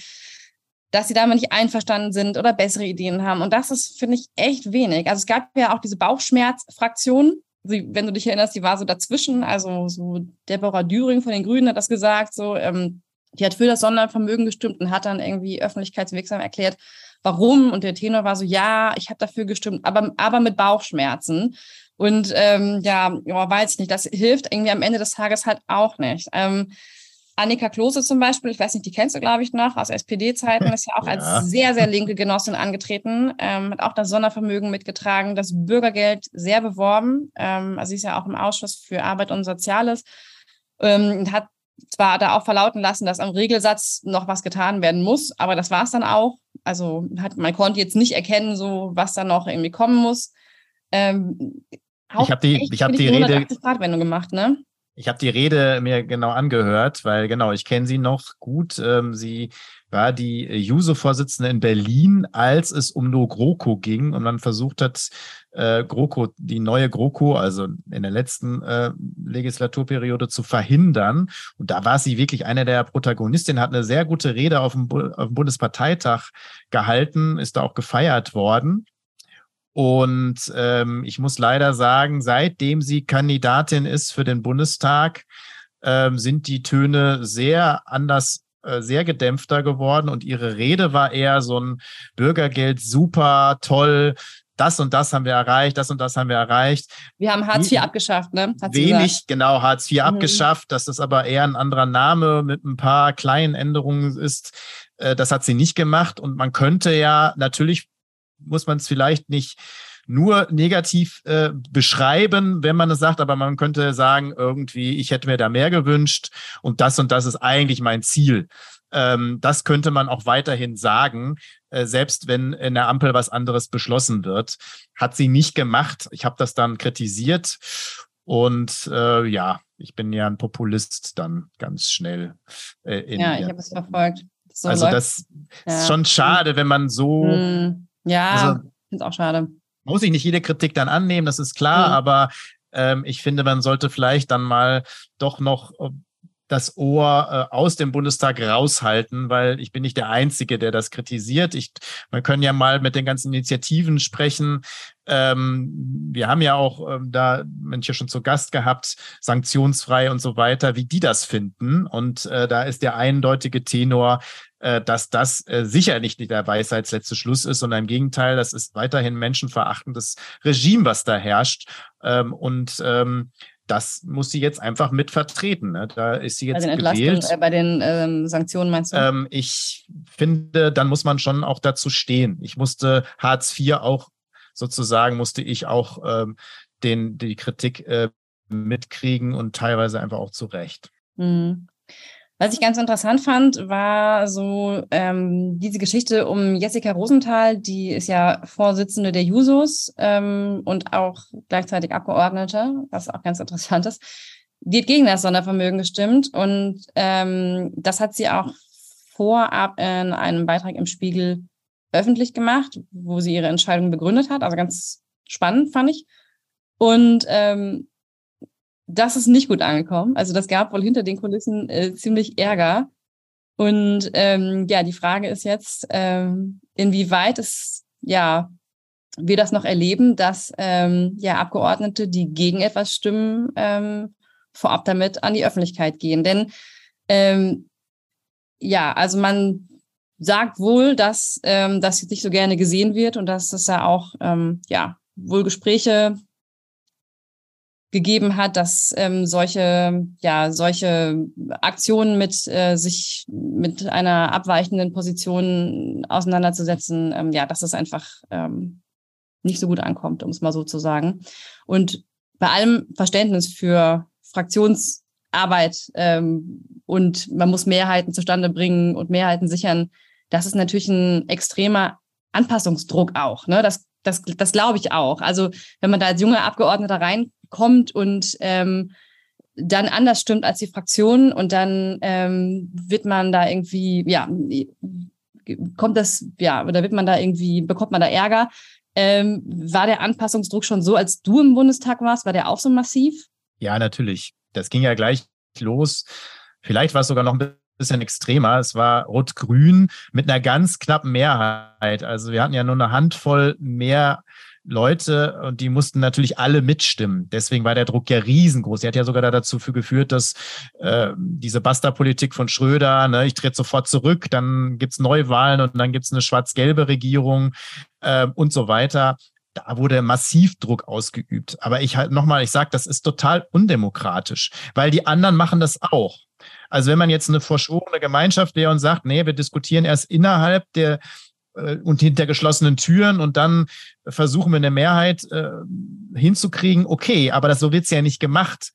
dass sie damit nicht einverstanden sind oder bessere Ideen haben. Und das ist, finde ich, echt wenig. Also es gab ja auch diese Bauchschmerzfraktion, wenn du dich erinnerst, die war so dazwischen. Also so Deborah Düring von den Grünen hat das gesagt, so ähm, die hat für das Sondervermögen gestimmt und hat dann irgendwie öffentlichkeitswirksam erklärt, warum. Und der Tenor war so, ja, ich habe dafür gestimmt, aber, aber mit Bauchschmerzen. Und ähm, ja, ja, weiß ich nicht, das hilft irgendwie am Ende des Tages halt auch nicht. Ähm, Annika Klose zum Beispiel, ich weiß nicht, die kennst du, glaube ich, noch aus SPD-Zeiten, ist ja auch *laughs* ja. als sehr, sehr linke Genossin angetreten, ähm, hat auch das Sondervermögen mitgetragen, das Bürgergeld sehr beworben. Ähm, also sie ist ja auch im Ausschuss für Arbeit und Soziales ähm, hat zwar da auch verlauten lassen, dass am Regelsatz noch was getan werden muss, aber das war es dann auch. Also hat, man konnte jetzt nicht erkennen, so was da noch irgendwie kommen muss. Ähm, ich habe die, ich habe die Rede. gemacht, ne? Ich habe die Rede mir genau angehört, weil genau, ich kenne sie noch gut. Ähm, sie war die Juso-Vorsitzende in Berlin, als es um No GroKo ging und man versucht hat, äh, GroKo, die neue GroKo, also in der letzten äh, Legislaturperiode zu verhindern. Und da war sie wirklich eine der Protagonistinnen, hat eine sehr gute Rede auf dem, auf dem Bundesparteitag gehalten, ist da auch gefeiert worden. Und ähm, ich muss leider sagen, seitdem sie Kandidatin ist für den Bundestag, ähm, sind die Töne sehr anders äh, sehr gedämpfter geworden und ihre Rede war eher so ein Bürgergeld super toll. Das und das haben wir erreicht, das und das haben wir erreicht. Wir haben Hartz IV abgeschafft, ne? Hat wenig, genau, Hartz IV mhm. abgeschafft, dass das aber eher ein anderer Name mit ein paar kleinen Änderungen ist. Äh, das hat sie nicht gemacht und man könnte ja, natürlich muss man es vielleicht nicht nur negativ äh, beschreiben, wenn man es sagt, aber man könnte sagen, irgendwie, ich hätte mir da mehr gewünscht und das und das ist eigentlich mein Ziel. Ähm, das könnte man auch weiterhin sagen, selbst wenn in der Ampel was anderes beschlossen wird. Hat sie nicht gemacht. Ich habe das dann kritisiert und äh, ja, ich bin ja ein Populist dann ganz schnell. Äh, ja, ich habe es verfolgt. So also läuft. das ja. ist schon schade, wenn man so. Hm. Ja, also, finde es auch schade muss ich nicht jede Kritik dann annehmen, das ist klar, mhm. aber ähm, ich finde, man sollte vielleicht dann mal doch noch äh, das Ohr äh, aus dem Bundestag raushalten, weil ich bin nicht der Einzige, der das kritisiert. Ich, man können ja mal mit den ganzen Initiativen sprechen. Ähm, wir haben ja auch ähm, da manche schon zu Gast gehabt, sanktionsfrei und so weiter, wie die das finden. Und äh, da ist der eindeutige Tenor, äh, dass das äh, sicher nicht der Weisheitsletzte Schluss ist, sondern im Gegenteil, das ist weiterhin menschenverachtendes Regime, was da herrscht. Ähm, und ähm, das muss sie jetzt einfach mit vertreten. Ne? Da ist sie jetzt bei den gewählt. Äh, bei den ähm, Sanktionen meinst du? Ähm, ich finde, dann muss man schon auch dazu stehen. Ich musste Hartz IV auch sozusagen, musste ich auch ähm, den, die Kritik äh, mitkriegen und teilweise einfach auch zurecht. Mhm. Was ich ganz interessant fand, war so ähm, diese Geschichte um Jessica Rosenthal, die ist ja Vorsitzende der Jusos ähm, und auch gleichzeitig Abgeordnete, was auch ganz interessant ist. Die hat gegen das Sondervermögen gestimmt und ähm, das hat sie auch vorab in einem Beitrag im Spiegel öffentlich gemacht, wo sie ihre Entscheidung begründet hat. Also ganz spannend fand ich. Und ähm, das ist nicht gut angekommen. Also das gab wohl hinter den Kulissen äh, ziemlich Ärger. Und ähm, ja, die Frage ist jetzt, ähm, inwieweit es ja wir das noch erleben, dass ähm, ja Abgeordnete, die gegen etwas stimmen, ähm, vorab damit an die Öffentlichkeit gehen. Denn ähm, ja, also man sagt wohl, dass ähm, das nicht so gerne gesehen wird und dass es da auch ähm, ja wohl Gespräche gegeben hat, dass ähm, solche, ja, solche Aktionen mit äh, sich mit einer abweichenden Position auseinanderzusetzen, ähm, ja, dass es einfach ähm, nicht so gut ankommt, um es mal so zu sagen. Und bei allem Verständnis für Fraktionsarbeit ähm, und man muss Mehrheiten zustande bringen und Mehrheiten sichern, das ist natürlich ein extremer Anpassungsdruck auch. Ne? Das, das, das glaube ich auch. Also wenn man da als junger Abgeordneter rein kommt und ähm, dann anders stimmt als die Fraktion und dann ähm, wird man da irgendwie, ja, kommt das, ja, oder wird man da irgendwie, bekommt man da Ärger. Ähm, war der Anpassungsdruck schon so, als du im Bundestag warst, war der auch so massiv? Ja, natürlich. Das ging ja gleich los. Vielleicht war es sogar noch ein bisschen extremer. Es war Rot-Grün mit einer ganz knappen Mehrheit. Also wir hatten ja nur eine Handvoll mehr Leute und die mussten natürlich alle mitstimmen. Deswegen war der Druck ja riesengroß. Er hat ja sogar dazu geführt, dass äh, diese Basta-Politik von Schröder, ne, ich trete sofort zurück, dann gibt's Neuwahlen und dann gibt's eine schwarz-gelbe Regierung äh, und so weiter. Da wurde massiv Druck ausgeübt. Aber ich halt nochmal, ich sage, das ist total undemokratisch, weil die anderen machen das auch. Also wenn man jetzt eine verschworene Gemeinschaft wäre und sagt, nee, wir diskutieren erst innerhalb der und hinter geschlossenen Türen und dann versuchen wir eine Mehrheit äh, hinzukriegen, okay, aber das so wird's ja nicht gemacht.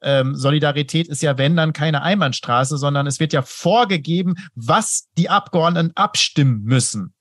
Ähm, Solidarität ist ja, wenn dann keine Einbahnstraße, sondern es wird ja vorgegeben, was die Abgeordneten abstimmen müssen.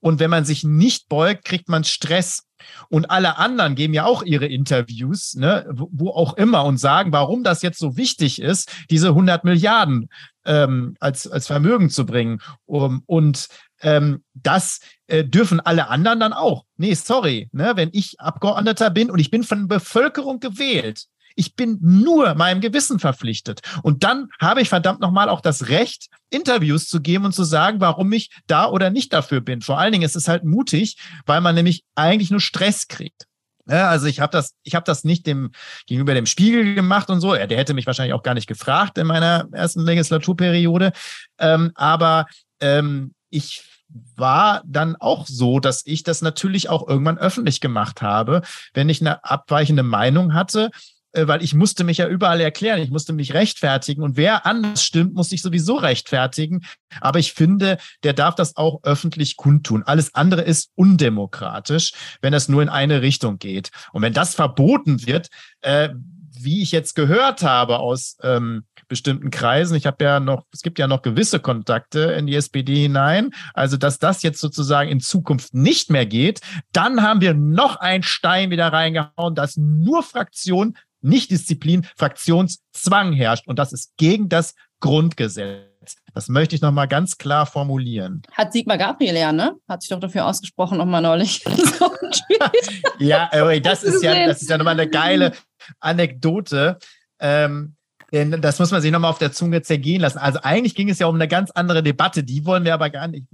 Und wenn man sich nicht beugt, kriegt man Stress. Und alle anderen geben ja auch ihre Interviews, ne, wo, wo auch immer, und sagen, warum das jetzt so wichtig ist, diese 100 Milliarden ähm, als, als Vermögen zu bringen. Um, und ähm, das äh, dürfen alle anderen dann auch. Nee, sorry, ne, wenn ich Abgeordneter bin und ich bin von der Bevölkerung gewählt, ich bin nur meinem Gewissen verpflichtet. Und dann habe ich verdammt nochmal auch das Recht, Interviews zu geben und zu sagen, warum ich da oder nicht dafür bin. Vor allen Dingen ist es halt mutig, weil man nämlich eigentlich nur Stress kriegt. Ja, also ich habe das, ich habe das nicht dem gegenüber dem Spiegel gemacht und so. Ja, der hätte mich wahrscheinlich auch gar nicht gefragt in meiner ersten Legislaturperiode. Ähm, aber ähm, ich war dann auch so, dass ich das natürlich auch irgendwann öffentlich gemacht habe, wenn ich eine abweichende Meinung hatte äh, weil ich musste mich ja überall erklären, ich musste mich rechtfertigen und wer anders stimmt, muss sich sowieso rechtfertigen. Aber ich finde, der darf das auch öffentlich kundtun. Alles andere ist undemokratisch, wenn das nur in eine Richtung geht. Und wenn das verboten wird, äh, wie ich jetzt gehört habe aus ähm, bestimmten Kreisen, ich habe ja noch, es gibt ja noch gewisse Kontakte in die SPD hinein, also dass das jetzt sozusagen in Zukunft nicht mehr geht, dann haben wir noch einen Stein wieder reingehauen, dass nur Fraktionen nicht Disziplin, Fraktionszwang herrscht. Und das ist gegen das Grundgesetz. Das möchte ich nochmal ganz klar formulieren. Hat Sigmar Gabriel ja, ne? Hat sich doch dafür ausgesprochen nochmal neulich. *laughs* ja, das ist ja, das ist ja nochmal eine geile Anekdote. Ähm, denn das muss man sich nochmal auf der Zunge zergehen lassen. Also eigentlich ging es ja um eine ganz andere Debatte, die wollen wir aber gar nicht,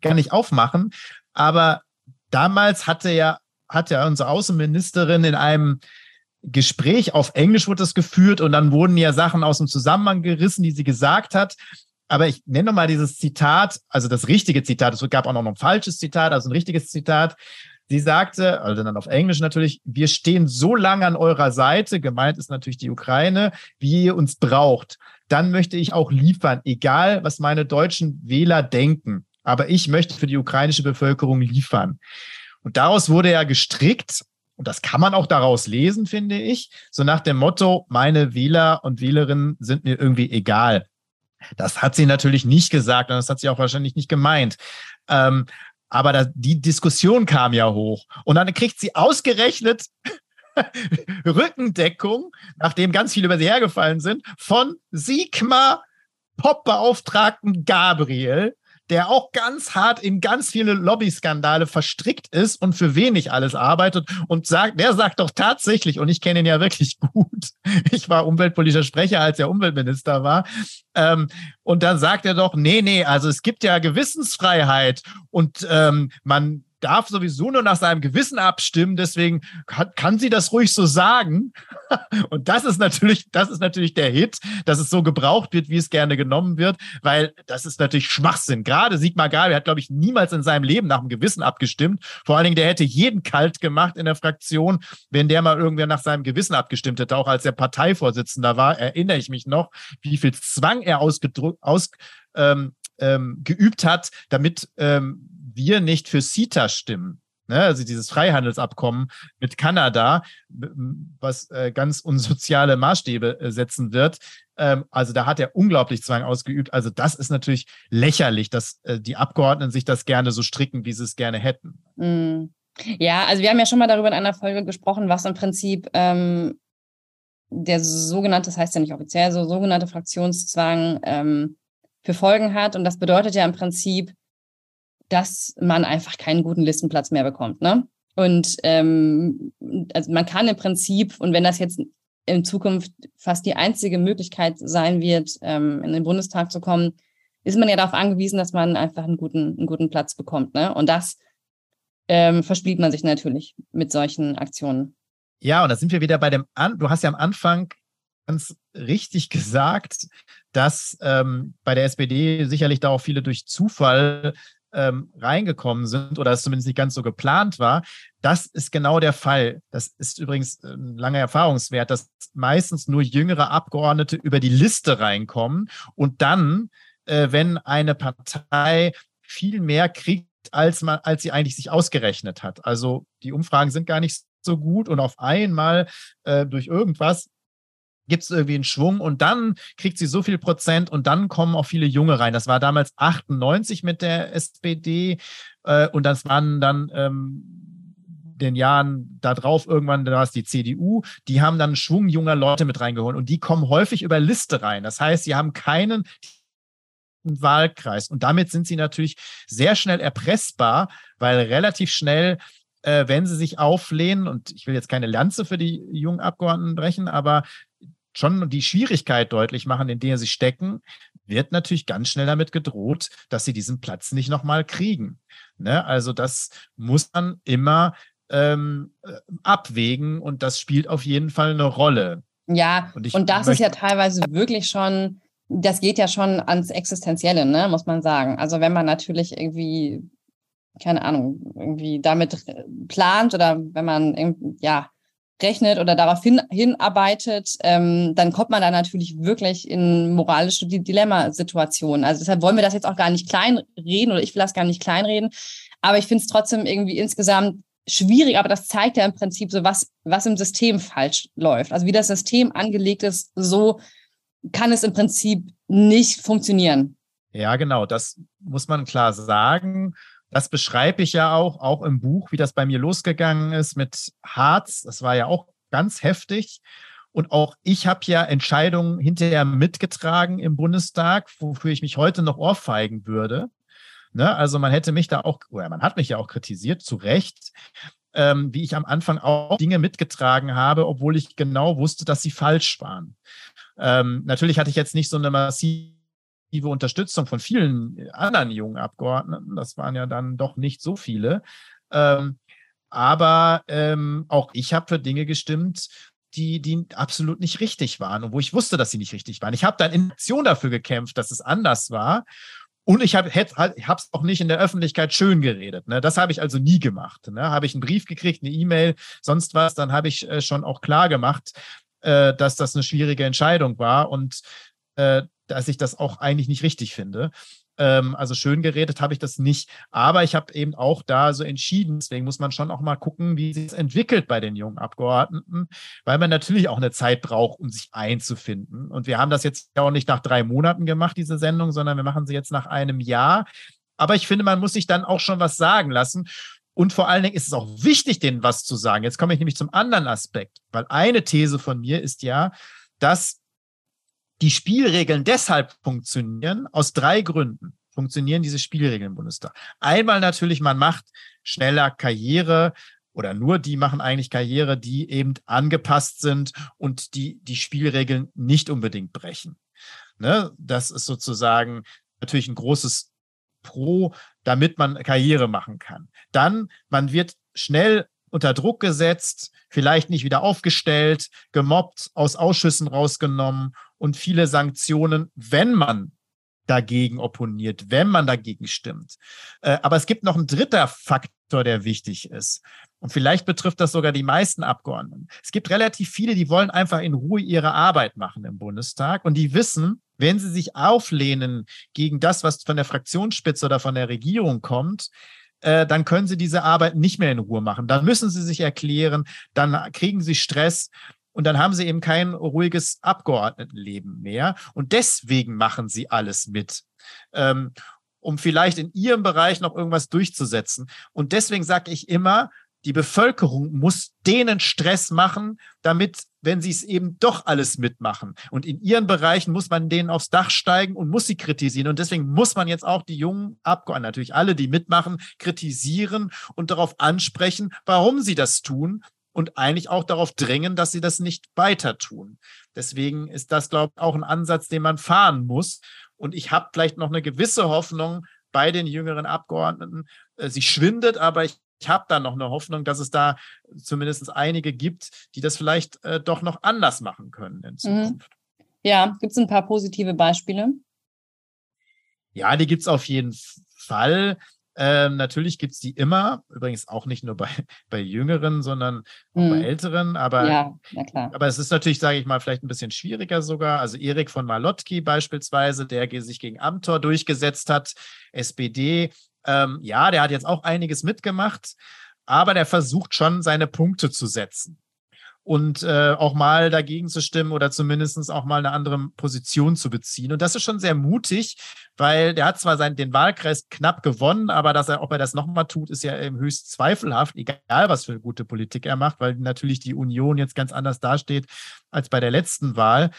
gar nicht aufmachen. Aber damals hatte ja, hat ja unsere Außenministerin in einem Gespräch auf Englisch wurde das geführt und dann wurden ja Sachen aus dem Zusammenhang gerissen, die sie gesagt hat. Aber ich nenne nochmal dieses Zitat, also das richtige Zitat. Es gab auch noch ein falsches Zitat, also ein richtiges Zitat. Sie sagte, also dann auf Englisch natürlich, wir stehen so lange an eurer Seite, gemeint ist natürlich die Ukraine, wie ihr uns braucht. Dann möchte ich auch liefern, egal was meine deutschen Wähler denken. Aber ich möchte für die ukrainische Bevölkerung liefern. Und daraus wurde ja gestrickt, und das kann man auch daraus lesen, finde ich, so nach dem Motto, meine Wähler und Wählerinnen sind mir irgendwie egal. Das hat sie natürlich nicht gesagt und das hat sie auch wahrscheinlich nicht gemeint. Ähm, aber da, die Diskussion kam ja hoch. Und dann kriegt sie ausgerechnet *laughs* Rückendeckung, nachdem ganz viele über sie hergefallen sind, von Sigmar Popbeauftragten Gabriel, der auch ganz hart in ganz viele Lobbyskandale verstrickt ist und für wenig alles arbeitet und sagt, der sagt doch tatsächlich, und ich kenne ihn ja wirklich *laughs* gut, ich war umweltpolitischer Sprecher, als er Umweltminister war, ähm, und dann sagt er doch, nee, nee, also es gibt ja Gewissensfreiheit und ähm, man darf sowieso nur nach seinem Gewissen abstimmen, deswegen kann, kann sie das ruhig so sagen. *laughs* Und das ist natürlich, das ist natürlich der Hit, dass es so gebraucht wird, wie es gerne genommen wird, weil das ist natürlich Schwachsinn. Gerade Sigmar Gabriel hat, glaube ich, niemals in seinem Leben nach dem Gewissen abgestimmt. Vor allen Dingen, der hätte jeden kalt gemacht in der Fraktion, wenn der mal irgendwer nach seinem Gewissen abgestimmt hätte. Auch als er Parteivorsitzender war, erinnere ich mich noch, wie viel Zwang er ausgedrückt, aus, ähm, ähm, geübt hat, damit ähm, wir nicht für CETA stimmen, ne, also dieses Freihandelsabkommen mit Kanada, was äh, ganz unsoziale Maßstäbe äh, setzen wird. Ähm, also da hat er unglaublich Zwang ausgeübt. Also das ist natürlich lächerlich, dass äh, die Abgeordneten sich das gerne so stricken, wie sie es gerne hätten. Mm. Ja, also wir haben ja schon mal darüber in einer Folge gesprochen, was im Prinzip ähm, der sogenannte, das heißt ja nicht offiziell, so sogenannte Fraktionszwang ähm, für Folgen hat. Und das bedeutet ja im Prinzip, dass man einfach keinen guten Listenplatz mehr bekommt. Ne? Und ähm, also man kann im Prinzip, und wenn das jetzt in Zukunft fast die einzige Möglichkeit sein wird, ähm, in den Bundestag zu kommen, ist man ja darauf angewiesen, dass man einfach einen guten, einen guten Platz bekommt. Ne? Und das ähm, verspielt man sich natürlich mit solchen Aktionen. Ja, und da sind wir wieder bei dem, An du hast ja am Anfang ganz richtig gesagt, dass ähm, bei der SPD sicherlich da auch viele durch Zufall ähm, reingekommen sind oder es zumindest nicht ganz so geplant war. Das ist genau der Fall. Das ist übrigens ein langer Erfahrungswert, dass meistens nur jüngere Abgeordnete über die Liste reinkommen und dann, äh, wenn eine Partei viel mehr kriegt, als man, als sie eigentlich sich ausgerechnet hat. Also die Umfragen sind gar nicht so gut und auf einmal äh, durch irgendwas gibt es irgendwie einen Schwung und dann kriegt sie so viel Prozent und dann kommen auch viele Junge rein. Das war damals 98 mit der SPD äh, und das waren dann ähm, den Jahren darauf irgendwann, da war es die CDU, die haben dann einen Schwung junger Leute mit reingeholt und die kommen häufig über Liste rein. Das heißt, sie haben keinen Wahlkreis und damit sind sie natürlich sehr schnell erpressbar, weil relativ schnell äh, wenn sie sich auflehnen, und ich will jetzt keine Lanze für die jungen Abgeordneten brechen, aber schon die Schwierigkeit deutlich machen, in der sie stecken, wird natürlich ganz schnell damit gedroht, dass sie diesen Platz nicht nochmal kriegen. Ne? Also das muss man immer ähm, äh, abwägen und das spielt auf jeden Fall eine Rolle. Ja, und, und das ist ja teilweise wirklich schon, das geht ja schon ans Existenzielle, ne, muss man sagen. Also wenn man natürlich irgendwie, keine Ahnung, irgendwie damit plant oder wenn man ja rechnet oder darauf hin, hinarbeitet, ähm, dann kommt man da natürlich wirklich in moralische Dilemmasituationen. Also deshalb wollen wir das jetzt auch gar nicht kleinreden oder ich will das gar nicht kleinreden. Aber ich finde es trotzdem irgendwie insgesamt schwierig, aber das zeigt ja im Prinzip so, was, was im System falsch läuft. Also wie das System angelegt ist, so kann es im Prinzip nicht funktionieren. Ja, genau, das muss man klar sagen. Das beschreibe ich ja auch, auch im Buch, wie das bei mir losgegangen ist mit Harz. Das war ja auch ganz heftig. Und auch ich habe ja Entscheidungen hinterher mitgetragen im Bundestag, wofür ich mich heute noch ohrfeigen würde. Ne? Also man hätte mich da auch, oder man hat mich ja auch kritisiert, zu Recht, ähm, wie ich am Anfang auch Dinge mitgetragen habe, obwohl ich genau wusste, dass sie falsch waren. Ähm, natürlich hatte ich jetzt nicht so eine massive Unterstützung von vielen anderen jungen Abgeordneten. Das waren ja dann doch nicht so viele. Ähm, aber ähm, auch ich habe für Dinge gestimmt, die, die absolut nicht richtig waren und wo ich wusste, dass sie nicht richtig waren. Ich habe dann in Aktion dafür gekämpft, dass es anders war. Und ich habe es auch nicht in der Öffentlichkeit schön geredet. Ne? Das habe ich also nie gemacht. Ne? Habe ich einen Brief gekriegt, eine E-Mail, sonst was, dann habe ich äh, schon auch klar gemacht, äh, dass das eine schwierige Entscheidung war. Und äh, dass ich das auch eigentlich nicht richtig finde. Ähm, also schön geredet habe ich das nicht. Aber ich habe eben auch da so entschieden, deswegen muss man schon auch mal gucken, wie sich es entwickelt bei den jungen Abgeordneten, weil man natürlich auch eine Zeit braucht, um sich einzufinden. Und wir haben das jetzt auch nicht nach drei Monaten gemacht, diese Sendung, sondern wir machen sie jetzt nach einem Jahr. Aber ich finde, man muss sich dann auch schon was sagen lassen. Und vor allen Dingen ist es auch wichtig, denen was zu sagen. Jetzt komme ich nämlich zum anderen Aspekt, weil eine These von mir ist ja, dass die Spielregeln deshalb funktionieren, aus drei Gründen funktionieren diese Spielregeln im Bundestag. Einmal natürlich, man macht schneller Karriere oder nur die machen eigentlich Karriere, die eben angepasst sind und die die Spielregeln nicht unbedingt brechen. Ne? Das ist sozusagen natürlich ein großes Pro, damit man Karriere machen kann. Dann, man wird schnell unter Druck gesetzt, vielleicht nicht wieder aufgestellt, gemobbt, aus Ausschüssen rausgenommen und viele Sanktionen, wenn man dagegen opponiert, wenn man dagegen stimmt. Äh, aber es gibt noch einen dritter Faktor, der wichtig ist. Und vielleicht betrifft das sogar die meisten Abgeordneten. Es gibt relativ viele, die wollen einfach in Ruhe ihre Arbeit machen im Bundestag und die wissen, wenn sie sich auflehnen gegen das, was von der Fraktionsspitze oder von der Regierung kommt, äh, dann können sie diese Arbeit nicht mehr in Ruhe machen. Dann müssen sie sich erklären, dann kriegen sie Stress. Und dann haben sie eben kein ruhiges Abgeordnetenleben mehr. Und deswegen machen sie alles mit. Ähm, um vielleicht in ihrem Bereich noch irgendwas durchzusetzen. Und deswegen sage ich immer, die Bevölkerung muss denen Stress machen, damit, wenn sie es eben doch alles mitmachen. Und in ihren Bereichen muss man denen aufs Dach steigen und muss sie kritisieren. Und deswegen muss man jetzt auch die jungen Abgeordneten, natürlich alle, die mitmachen, kritisieren und darauf ansprechen, warum sie das tun und eigentlich auch darauf drängen, dass sie das nicht weiter tun. Deswegen ist das, glaube ich, auch ein Ansatz, den man fahren muss. Und ich habe vielleicht noch eine gewisse Hoffnung bei den jüngeren Abgeordneten. Äh, sie schwindet, aber ich, ich habe da noch eine Hoffnung, dass es da zumindest einige gibt, die das vielleicht äh, doch noch anders machen können in mhm. Zukunft. Ja, gibt es ein paar positive Beispiele? Ja, die gibt es auf jeden Fall. Ähm, natürlich gibt es die immer, übrigens auch nicht nur bei, *laughs* bei Jüngeren, sondern auch bei hm. Älteren. Aber, ja, aber es ist natürlich, sage ich mal, vielleicht ein bisschen schwieriger sogar. Also Erik von Malotki beispielsweise, der sich gegen Amtor durchgesetzt hat, SPD. Ähm, ja, der hat jetzt auch einiges mitgemacht, aber der versucht schon, seine Punkte zu setzen. Und äh, auch mal dagegen zu stimmen oder zumindest auch mal eine andere Position zu beziehen. Und das ist schon sehr mutig, weil der hat zwar seinen, den Wahlkreis knapp gewonnen, aber dass er, ob er das nochmal tut, ist ja höchst zweifelhaft, egal was für gute Politik er macht, weil natürlich die Union jetzt ganz anders dasteht als bei der letzten Wahl.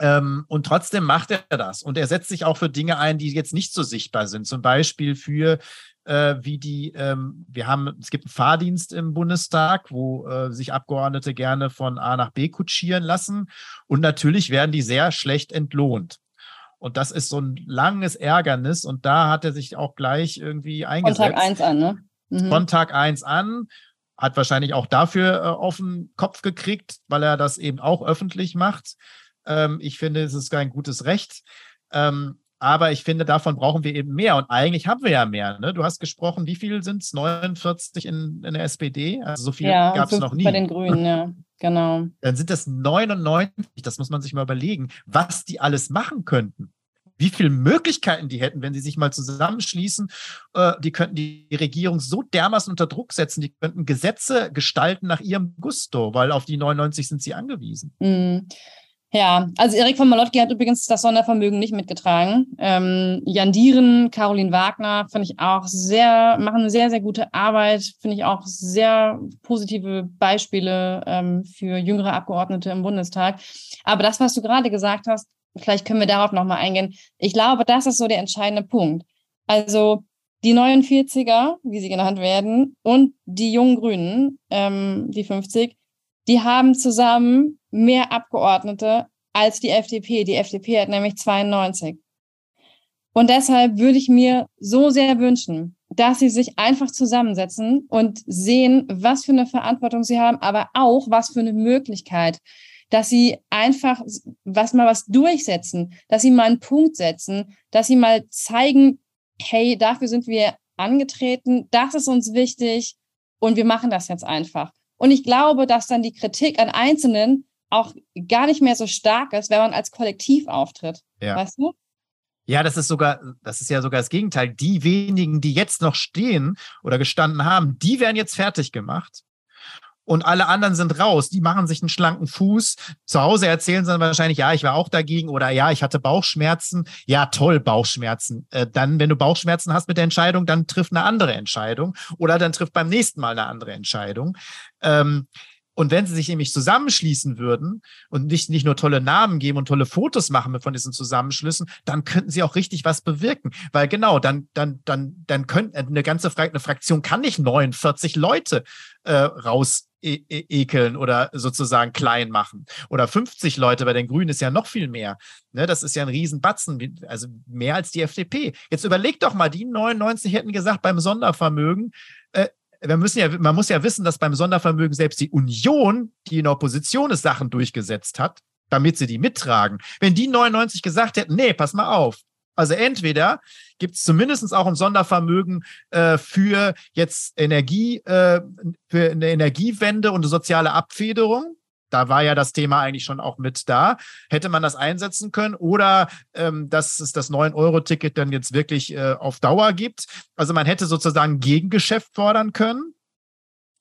Ähm, und trotzdem macht er das. Und er setzt sich auch für Dinge ein, die jetzt nicht so sichtbar sind. Zum Beispiel für äh, wie die, ähm, wir haben, es gibt einen Fahrdienst im Bundestag, wo äh, sich Abgeordnete gerne von A nach B kutschieren lassen. Und natürlich werden die sehr schlecht entlohnt. Und das ist so ein langes Ärgernis. Und da hat er sich auch gleich irgendwie eingesetzt. Von Tag 1 an, ne? Mhm. Von Tag 1 an. Hat wahrscheinlich auch dafür äh, auf den Kopf gekriegt, weil er das eben auch öffentlich macht. Ähm, ich finde, es ist kein gutes Recht. Ähm, aber ich finde, davon brauchen wir eben mehr. Und eigentlich haben wir ja mehr. Ne? Du hast gesprochen, wie viel sind es? 49 in, in der SPD? Also so viel ja, gab es noch nie. Bei den Grünen, ja, genau. Dann sind das 99, das muss man sich mal überlegen, was die alles machen könnten. Wie viele Möglichkeiten die hätten, wenn sie sich mal zusammenschließen. Äh, die könnten die Regierung so dermaßen unter Druck setzen, die könnten Gesetze gestalten nach ihrem Gusto, weil auf die 99 sind sie angewiesen. Mhm. Ja, also Erik von Malotki hat übrigens das Sondervermögen nicht mitgetragen. Ähm, Jan Dieren, Caroline Wagner finde ich auch sehr, machen eine sehr, sehr gute Arbeit, finde ich auch sehr positive Beispiele ähm, für jüngere Abgeordnete im Bundestag. Aber das, was du gerade gesagt hast, vielleicht können wir darauf nochmal eingehen. Ich glaube, das ist so der entscheidende Punkt. Also die 49er, wie sie genannt werden, und die jungen Grünen, ähm, die 50, die haben zusammen mehr Abgeordnete als die FDP. Die FDP hat nämlich 92. Und deshalb würde ich mir so sehr wünschen, dass sie sich einfach zusammensetzen und sehen, was für eine Verantwortung sie haben, aber auch was für eine Möglichkeit, dass sie einfach was mal was durchsetzen, dass sie mal einen Punkt setzen, dass sie mal zeigen, hey, dafür sind wir angetreten, das ist uns wichtig und wir machen das jetzt einfach. Und ich glaube, dass dann die Kritik an Einzelnen auch gar nicht mehr so stark ist, wenn man als Kollektiv auftritt. Ja. Weißt du? Ja, das ist sogar, das ist ja sogar das Gegenteil. Die wenigen, die jetzt noch stehen oder gestanden haben, die werden jetzt fertig gemacht und alle anderen sind raus. Die machen sich einen schlanken Fuß. Zu Hause erzählen sie dann wahrscheinlich, ja, ich war auch dagegen oder ja, ich hatte Bauchschmerzen. Ja, toll, Bauchschmerzen. Äh, dann, wenn du Bauchschmerzen hast mit der Entscheidung, dann trifft eine andere Entscheidung oder dann trifft beim nächsten Mal eine andere Entscheidung. Ähm, und wenn sie sich nämlich zusammenschließen würden und nicht, nicht nur tolle Namen geben und tolle Fotos machen von diesen Zusammenschlüssen, dann könnten sie auch richtig was bewirken. Weil genau, dann, dann, dann, dann könnte eine ganze eine Fraktion kann nicht 49 Leute äh, raus e e ekeln oder sozusagen klein machen. Oder 50 Leute, bei den Grünen ist ja noch viel mehr. Ne, das ist ja ein Riesenbatzen, also mehr als die FDP. Jetzt überleg doch mal, die 99 hätten gesagt, beim Sondervermögen, äh, wir müssen ja, man muss ja wissen, dass beim Sondervermögen selbst die Union, die in der Opposition ist, Sachen durchgesetzt hat, damit sie die mittragen. Wenn die 99 gesagt hätten, nee, pass mal auf. Also entweder gibt es zumindest auch ein Sondervermögen äh, für jetzt Energie, äh, für eine Energiewende und eine soziale Abfederung da war ja das Thema eigentlich schon auch mit da. Hätte man das einsetzen können oder ähm, dass es das 9-Euro-Ticket dann jetzt wirklich äh, auf Dauer gibt. Also man hätte sozusagen Gegengeschäft fordern können,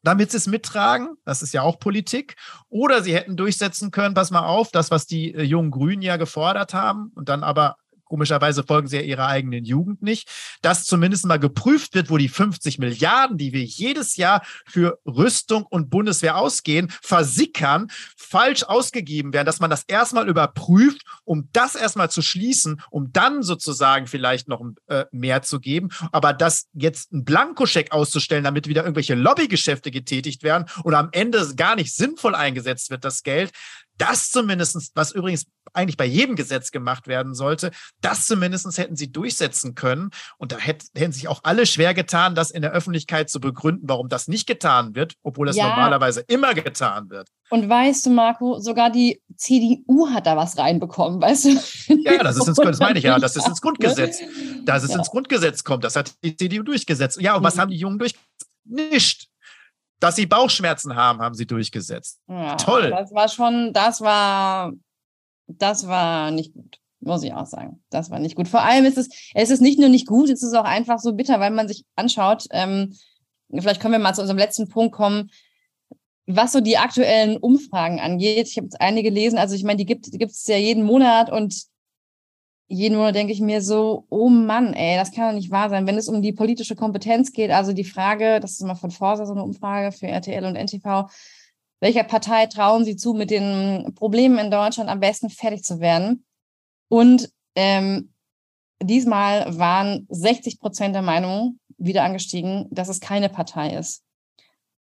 damit sie es mittragen. Das ist ja auch Politik. Oder sie hätten durchsetzen können, pass mal auf, das, was die äh, jungen Grünen ja gefordert haben und dann aber Komischerweise folgen sie ja ihrer eigenen Jugend nicht. Dass zumindest mal geprüft wird, wo die 50 Milliarden, die wir jedes Jahr für Rüstung und Bundeswehr ausgehen, versickern, falsch ausgegeben werden, dass man das erstmal überprüft, um das erstmal zu schließen, um dann sozusagen vielleicht noch äh, mehr zu geben. Aber das jetzt ein Blankoscheck auszustellen, damit wieder irgendwelche Lobbygeschäfte getätigt werden oder am Ende gar nicht sinnvoll eingesetzt wird, das Geld, das zumindest, was übrigens eigentlich bei jedem Gesetz gemacht werden sollte, das zumindest hätten sie durchsetzen können. Und da hätten sich auch alle schwer getan, das in der Öffentlichkeit zu begründen, warum das nicht getan wird, obwohl das ja. normalerweise immer getan wird. Und weißt du, Marco, sogar die CDU hat da was reinbekommen, weißt du? Ja, das ist ins, das meine ich ja, das ist ins Grundgesetz. *laughs* Dass es ja. ins Grundgesetz kommt, das hat die CDU durchgesetzt. Ja, und was mhm. haben die Jungen durchgesetzt? Nicht. Dass sie Bauchschmerzen haben, haben sie durchgesetzt. Ja, Toll. Das war schon, das war, das war nicht gut, muss ich auch sagen. Das war nicht gut. Vor allem ist es, es ist nicht nur nicht gut, es ist auch einfach so bitter, weil man sich anschaut, ähm, vielleicht können wir mal zu unserem letzten Punkt kommen. was so die aktuellen Umfragen angeht, ich habe jetzt einige gelesen, also ich meine, die gibt es ja jeden Monat und jeden Monat denke ich mir so, oh Mann, ey, das kann doch nicht wahr sein. Wenn es um die politische Kompetenz geht, also die Frage, das ist immer von Forsa so eine Umfrage für RTL und NTV, welcher Partei trauen Sie zu, mit den Problemen in Deutschland am besten fertig zu werden? Und ähm, diesmal waren 60 Prozent der Meinung wieder angestiegen, dass es keine Partei ist.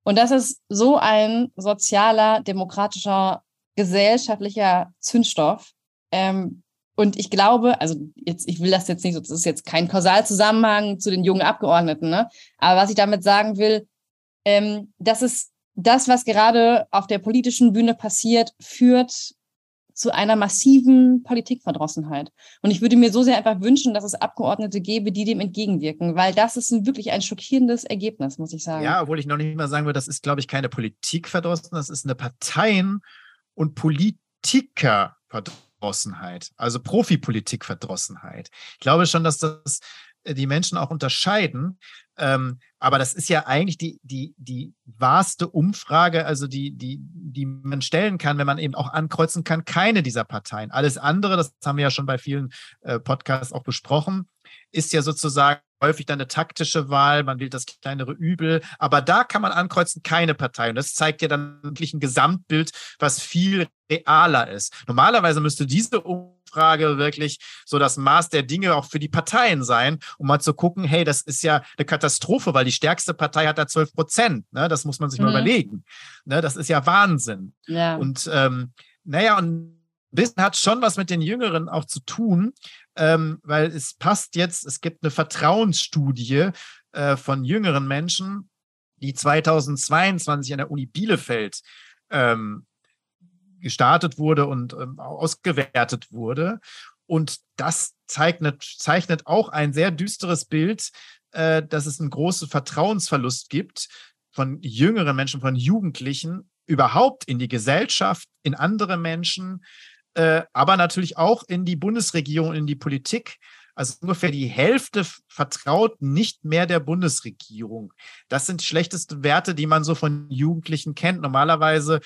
Und das ist so ein sozialer, demokratischer, gesellschaftlicher Zündstoff. Ähm, und ich glaube, also jetzt, ich will das jetzt nicht, das ist jetzt kein Kausalzusammenhang zu den jungen Abgeordneten, ne? Aber was ich damit sagen will, ähm, das ist das, was gerade auf der politischen Bühne passiert, führt zu einer massiven Politikverdrossenheit. Und ich würde mir so sehr einfach wünschen, dass es Abgeordnete gäbe, die dem entgegenwirken, weil das ist ein, wirklich ein schockierendes Ergebnis, muss ich sagen. Ja, obwohl ich noch nicht mal sagen würde, das ist, glaube ich, keine Politikverdrossenheit, das ist eine Parteien- und Politikerverdrossenheit, also Profipolitikverdrossenheit. Ich glaube schon, dass das äh, die Menschen auch unterscheiden. Ähm, aber das ist ja eigentlich die, die, die wahrste Umfrage, also die, die, die man stellen kann, wenn man eben auch ankreuzen kann, keine dieser Parteien. Alles andere, das haben wir ja schon bei vielen äh, Podcasts auch besprochen, ist ja sozusagen häufig dann eine taktische Wahl, man wählt das kleinere Übel, aber da kann man ankreuzen, keine Partei. Und das zeigt ja dann wirklich ein Gesamtbild, was viel realer ist. Normalerweise müsste diese Umfrage wirklich so das Maß der Dinge auch für die Parteien sein, um mal zu gucken, hey, das ist ja eine Katastrophe, weil die stärkste Partei hat da 12 Prozent. Ne? Das muss man sich mhm. mal überlegen. Ne? Das ist ja Wahnsinn. Ja. Und ähm, naja, und bisschen hat schon was mit den Jüngeren auch zu tun, ähm, weil es passt jetzt, es gibt eine Vertrauensstudie äh, von jüngeren Menschen, die 2022 an der Uni Bielefeld ähm, gestartet wurde und ähm, ausgewertet wurde. Und das zeichnet, zeichnet auch ein sehr düsteres Bild, äh, dass es einen großen Vertrauensverlust gibt von jüngeren Menschen, von Jugendlichen überhaupt in die Gesellschaft, in andere Menschen, äh, aber natürlich auch in die Bundesregierung, in die Politik. Also ungefähr die Hälfte vertraut nicht mehr der Bundesregierung. Das sind schlechteste Werte, die man so von Jugendlichen kennt. Normalerweise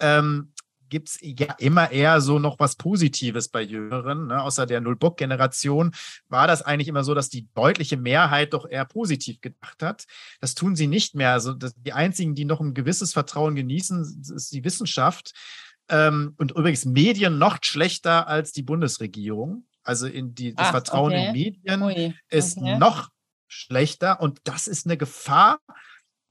ähm, gibt es ja immer eher so noch was Positives bei Jüngeren. Ne? Außer der Null-Bock-Generation war das eigentlich immer so, dass die deutliche Mehrheit doch eher positiv gedacht hat. Das tun sie nicht mehr. Also die einzigen, die noch ein gewisses Vertrauen genießen, ist die Wissenschaft. Ähm, und übrigens Medien noch schlechter als die Bundesregierung. Also in die, das Ach, Vertrauen okay. in Medien Ui, ist okay. noch schlechter. Und das ist eine Gefahr,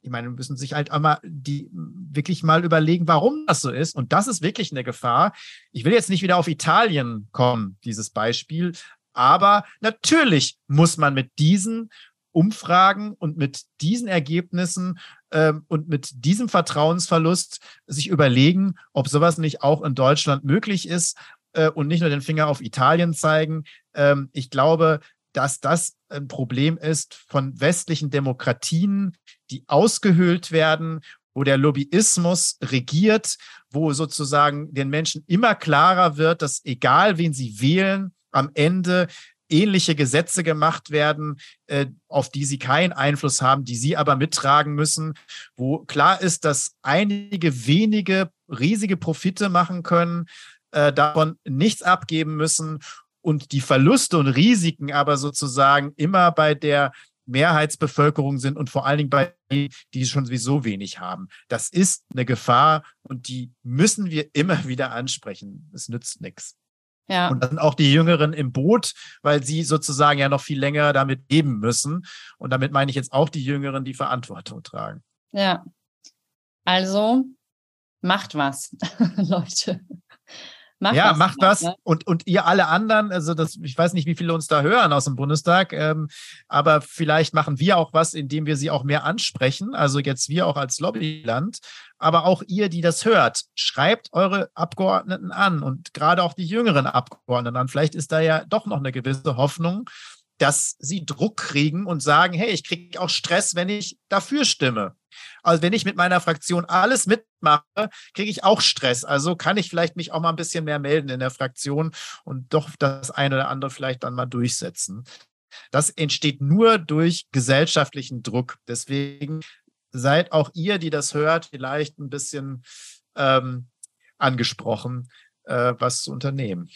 ich meine, müssen sich halt einmal die wirklich mal überlegen, warum das so ist. Und das ist wirklich eine Gefahr. Ich will jetzt nicht wieder auf Italien kommen, dieses Beispiel. Aber natürlich muss man mit diesen Umfragen und mit diesen Ergebnissen ähm, und mit diesem Vertrauensverlust sich überlegen, ob sowas nicht auch in Deutschland möglich ist äh, und nicht nur den Finger auf Italien zeigen. Ähm, ich glaube, dass das ein Problem ist von westlichen Demokratien, die ausgehöhlt werden, wo der Lobbyismus regiert, wo sozusagen den Menschen immer klarer wird, dass egal wen sie wählen, am Ende ähnliche Gesetze gemacht werden, äh, auf die sie keinen Einfluss haben, die sie aber mittragen müssen, wo klar ist, dass einige wenige riesige Profite machen können, äh, davon nichts abgeben müssen und die Verluste und Risiken aber sozusagen immer bei der Mehrheitsbevölkerung sind und vor allen Dingen bei denen, die schon sowieso wenig haben. Das ist eine Gefahr und die müssen wir immer *laughs* wieder ansprechen. Es nützt nichts. Ja. Und dann sind auch die Jüngeren im Boot, weil sie sozusagen ja noch viel länger damit leben müssen. Und damit meine ich jetzt auch die Jüngeren, die Verantwortung tragen. Ja. Also macht was, *laughs* Leute. Macht ja, das, macht das. Ne? Und, und ihr alle anderen, also das, ich weiß nicht, wie viele uns da hören aus dem Bundestag, ähm, aber vielleicht machen wir auch was, indem wir sie auch mehr ansprechen. Also jetzt wir auch als Lobbyland, aber auch ihr, die das hört, schreibt eure Abgeordneten an und gerade auch die jüngeren Abgeordneten an. Vielleicht ist da ja doch noch eine gewisse Hoffnung, dass sie Druck kriegen und sagen, hey, ich kriege auch Stress, wenn ich dafür stimme. Also wenn ich mit meiner Fraktion alles mitmache, kriege ich auch Stress. Also kann ich vielleicht mich auch mal ein bisschen mehr melden in der Fraktion und doch das eine oder andere vielleicht dann mal durchsetzen. Das entsteht nur durch gesellschaftlichen Druck. Deswegen seid auch ihr, die das hört, vielleicht ein bisschen ähm, angesprochen, äh, was zu unternehmen.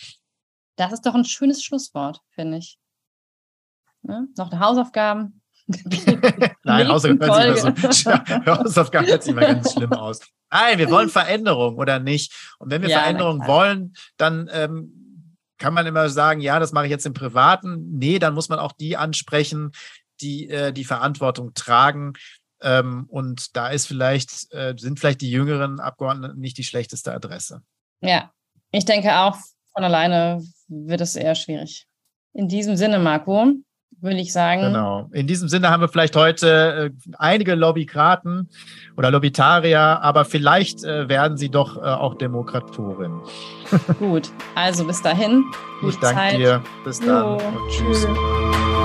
Das ist doch ein schönes Schlusswort, finde ich. Ne? Noch eine Hausaufgaben. *laughs* Nein, Hausaufgaben hört, so, Hausaufgaben hört sich immer ganz schlimm aus. Nein, wir wollen Veränderung oder nicht. Und wenn wir ja, Veränderung wollen, dann ähm, kann man immer sagen, ja, das mache ich jetzt im Privaten. Nee, dann muss man auch die ansprechen, die äh, die Verantwortung tragen. Ähm, und da ist vielleicht, äh, sind vielleicht die jüngeren Abgeordneten nicht die schlechteste Adresse. Ja, ich denke auch, von alleine wird es eher schwierig. In diesem Sinne, Marco, würde ich sagen. Genau. In diesem Sinne haben wir vielleicht heute äh, einige Lobbykraten oder Lobbytarier, aber vielleicht äh, werden sie doch äh, auch Demokratorinnen. Gut, also bis dahin. Ich danke Zeit. dir. Bis dann jo. und tschüss. tschüss.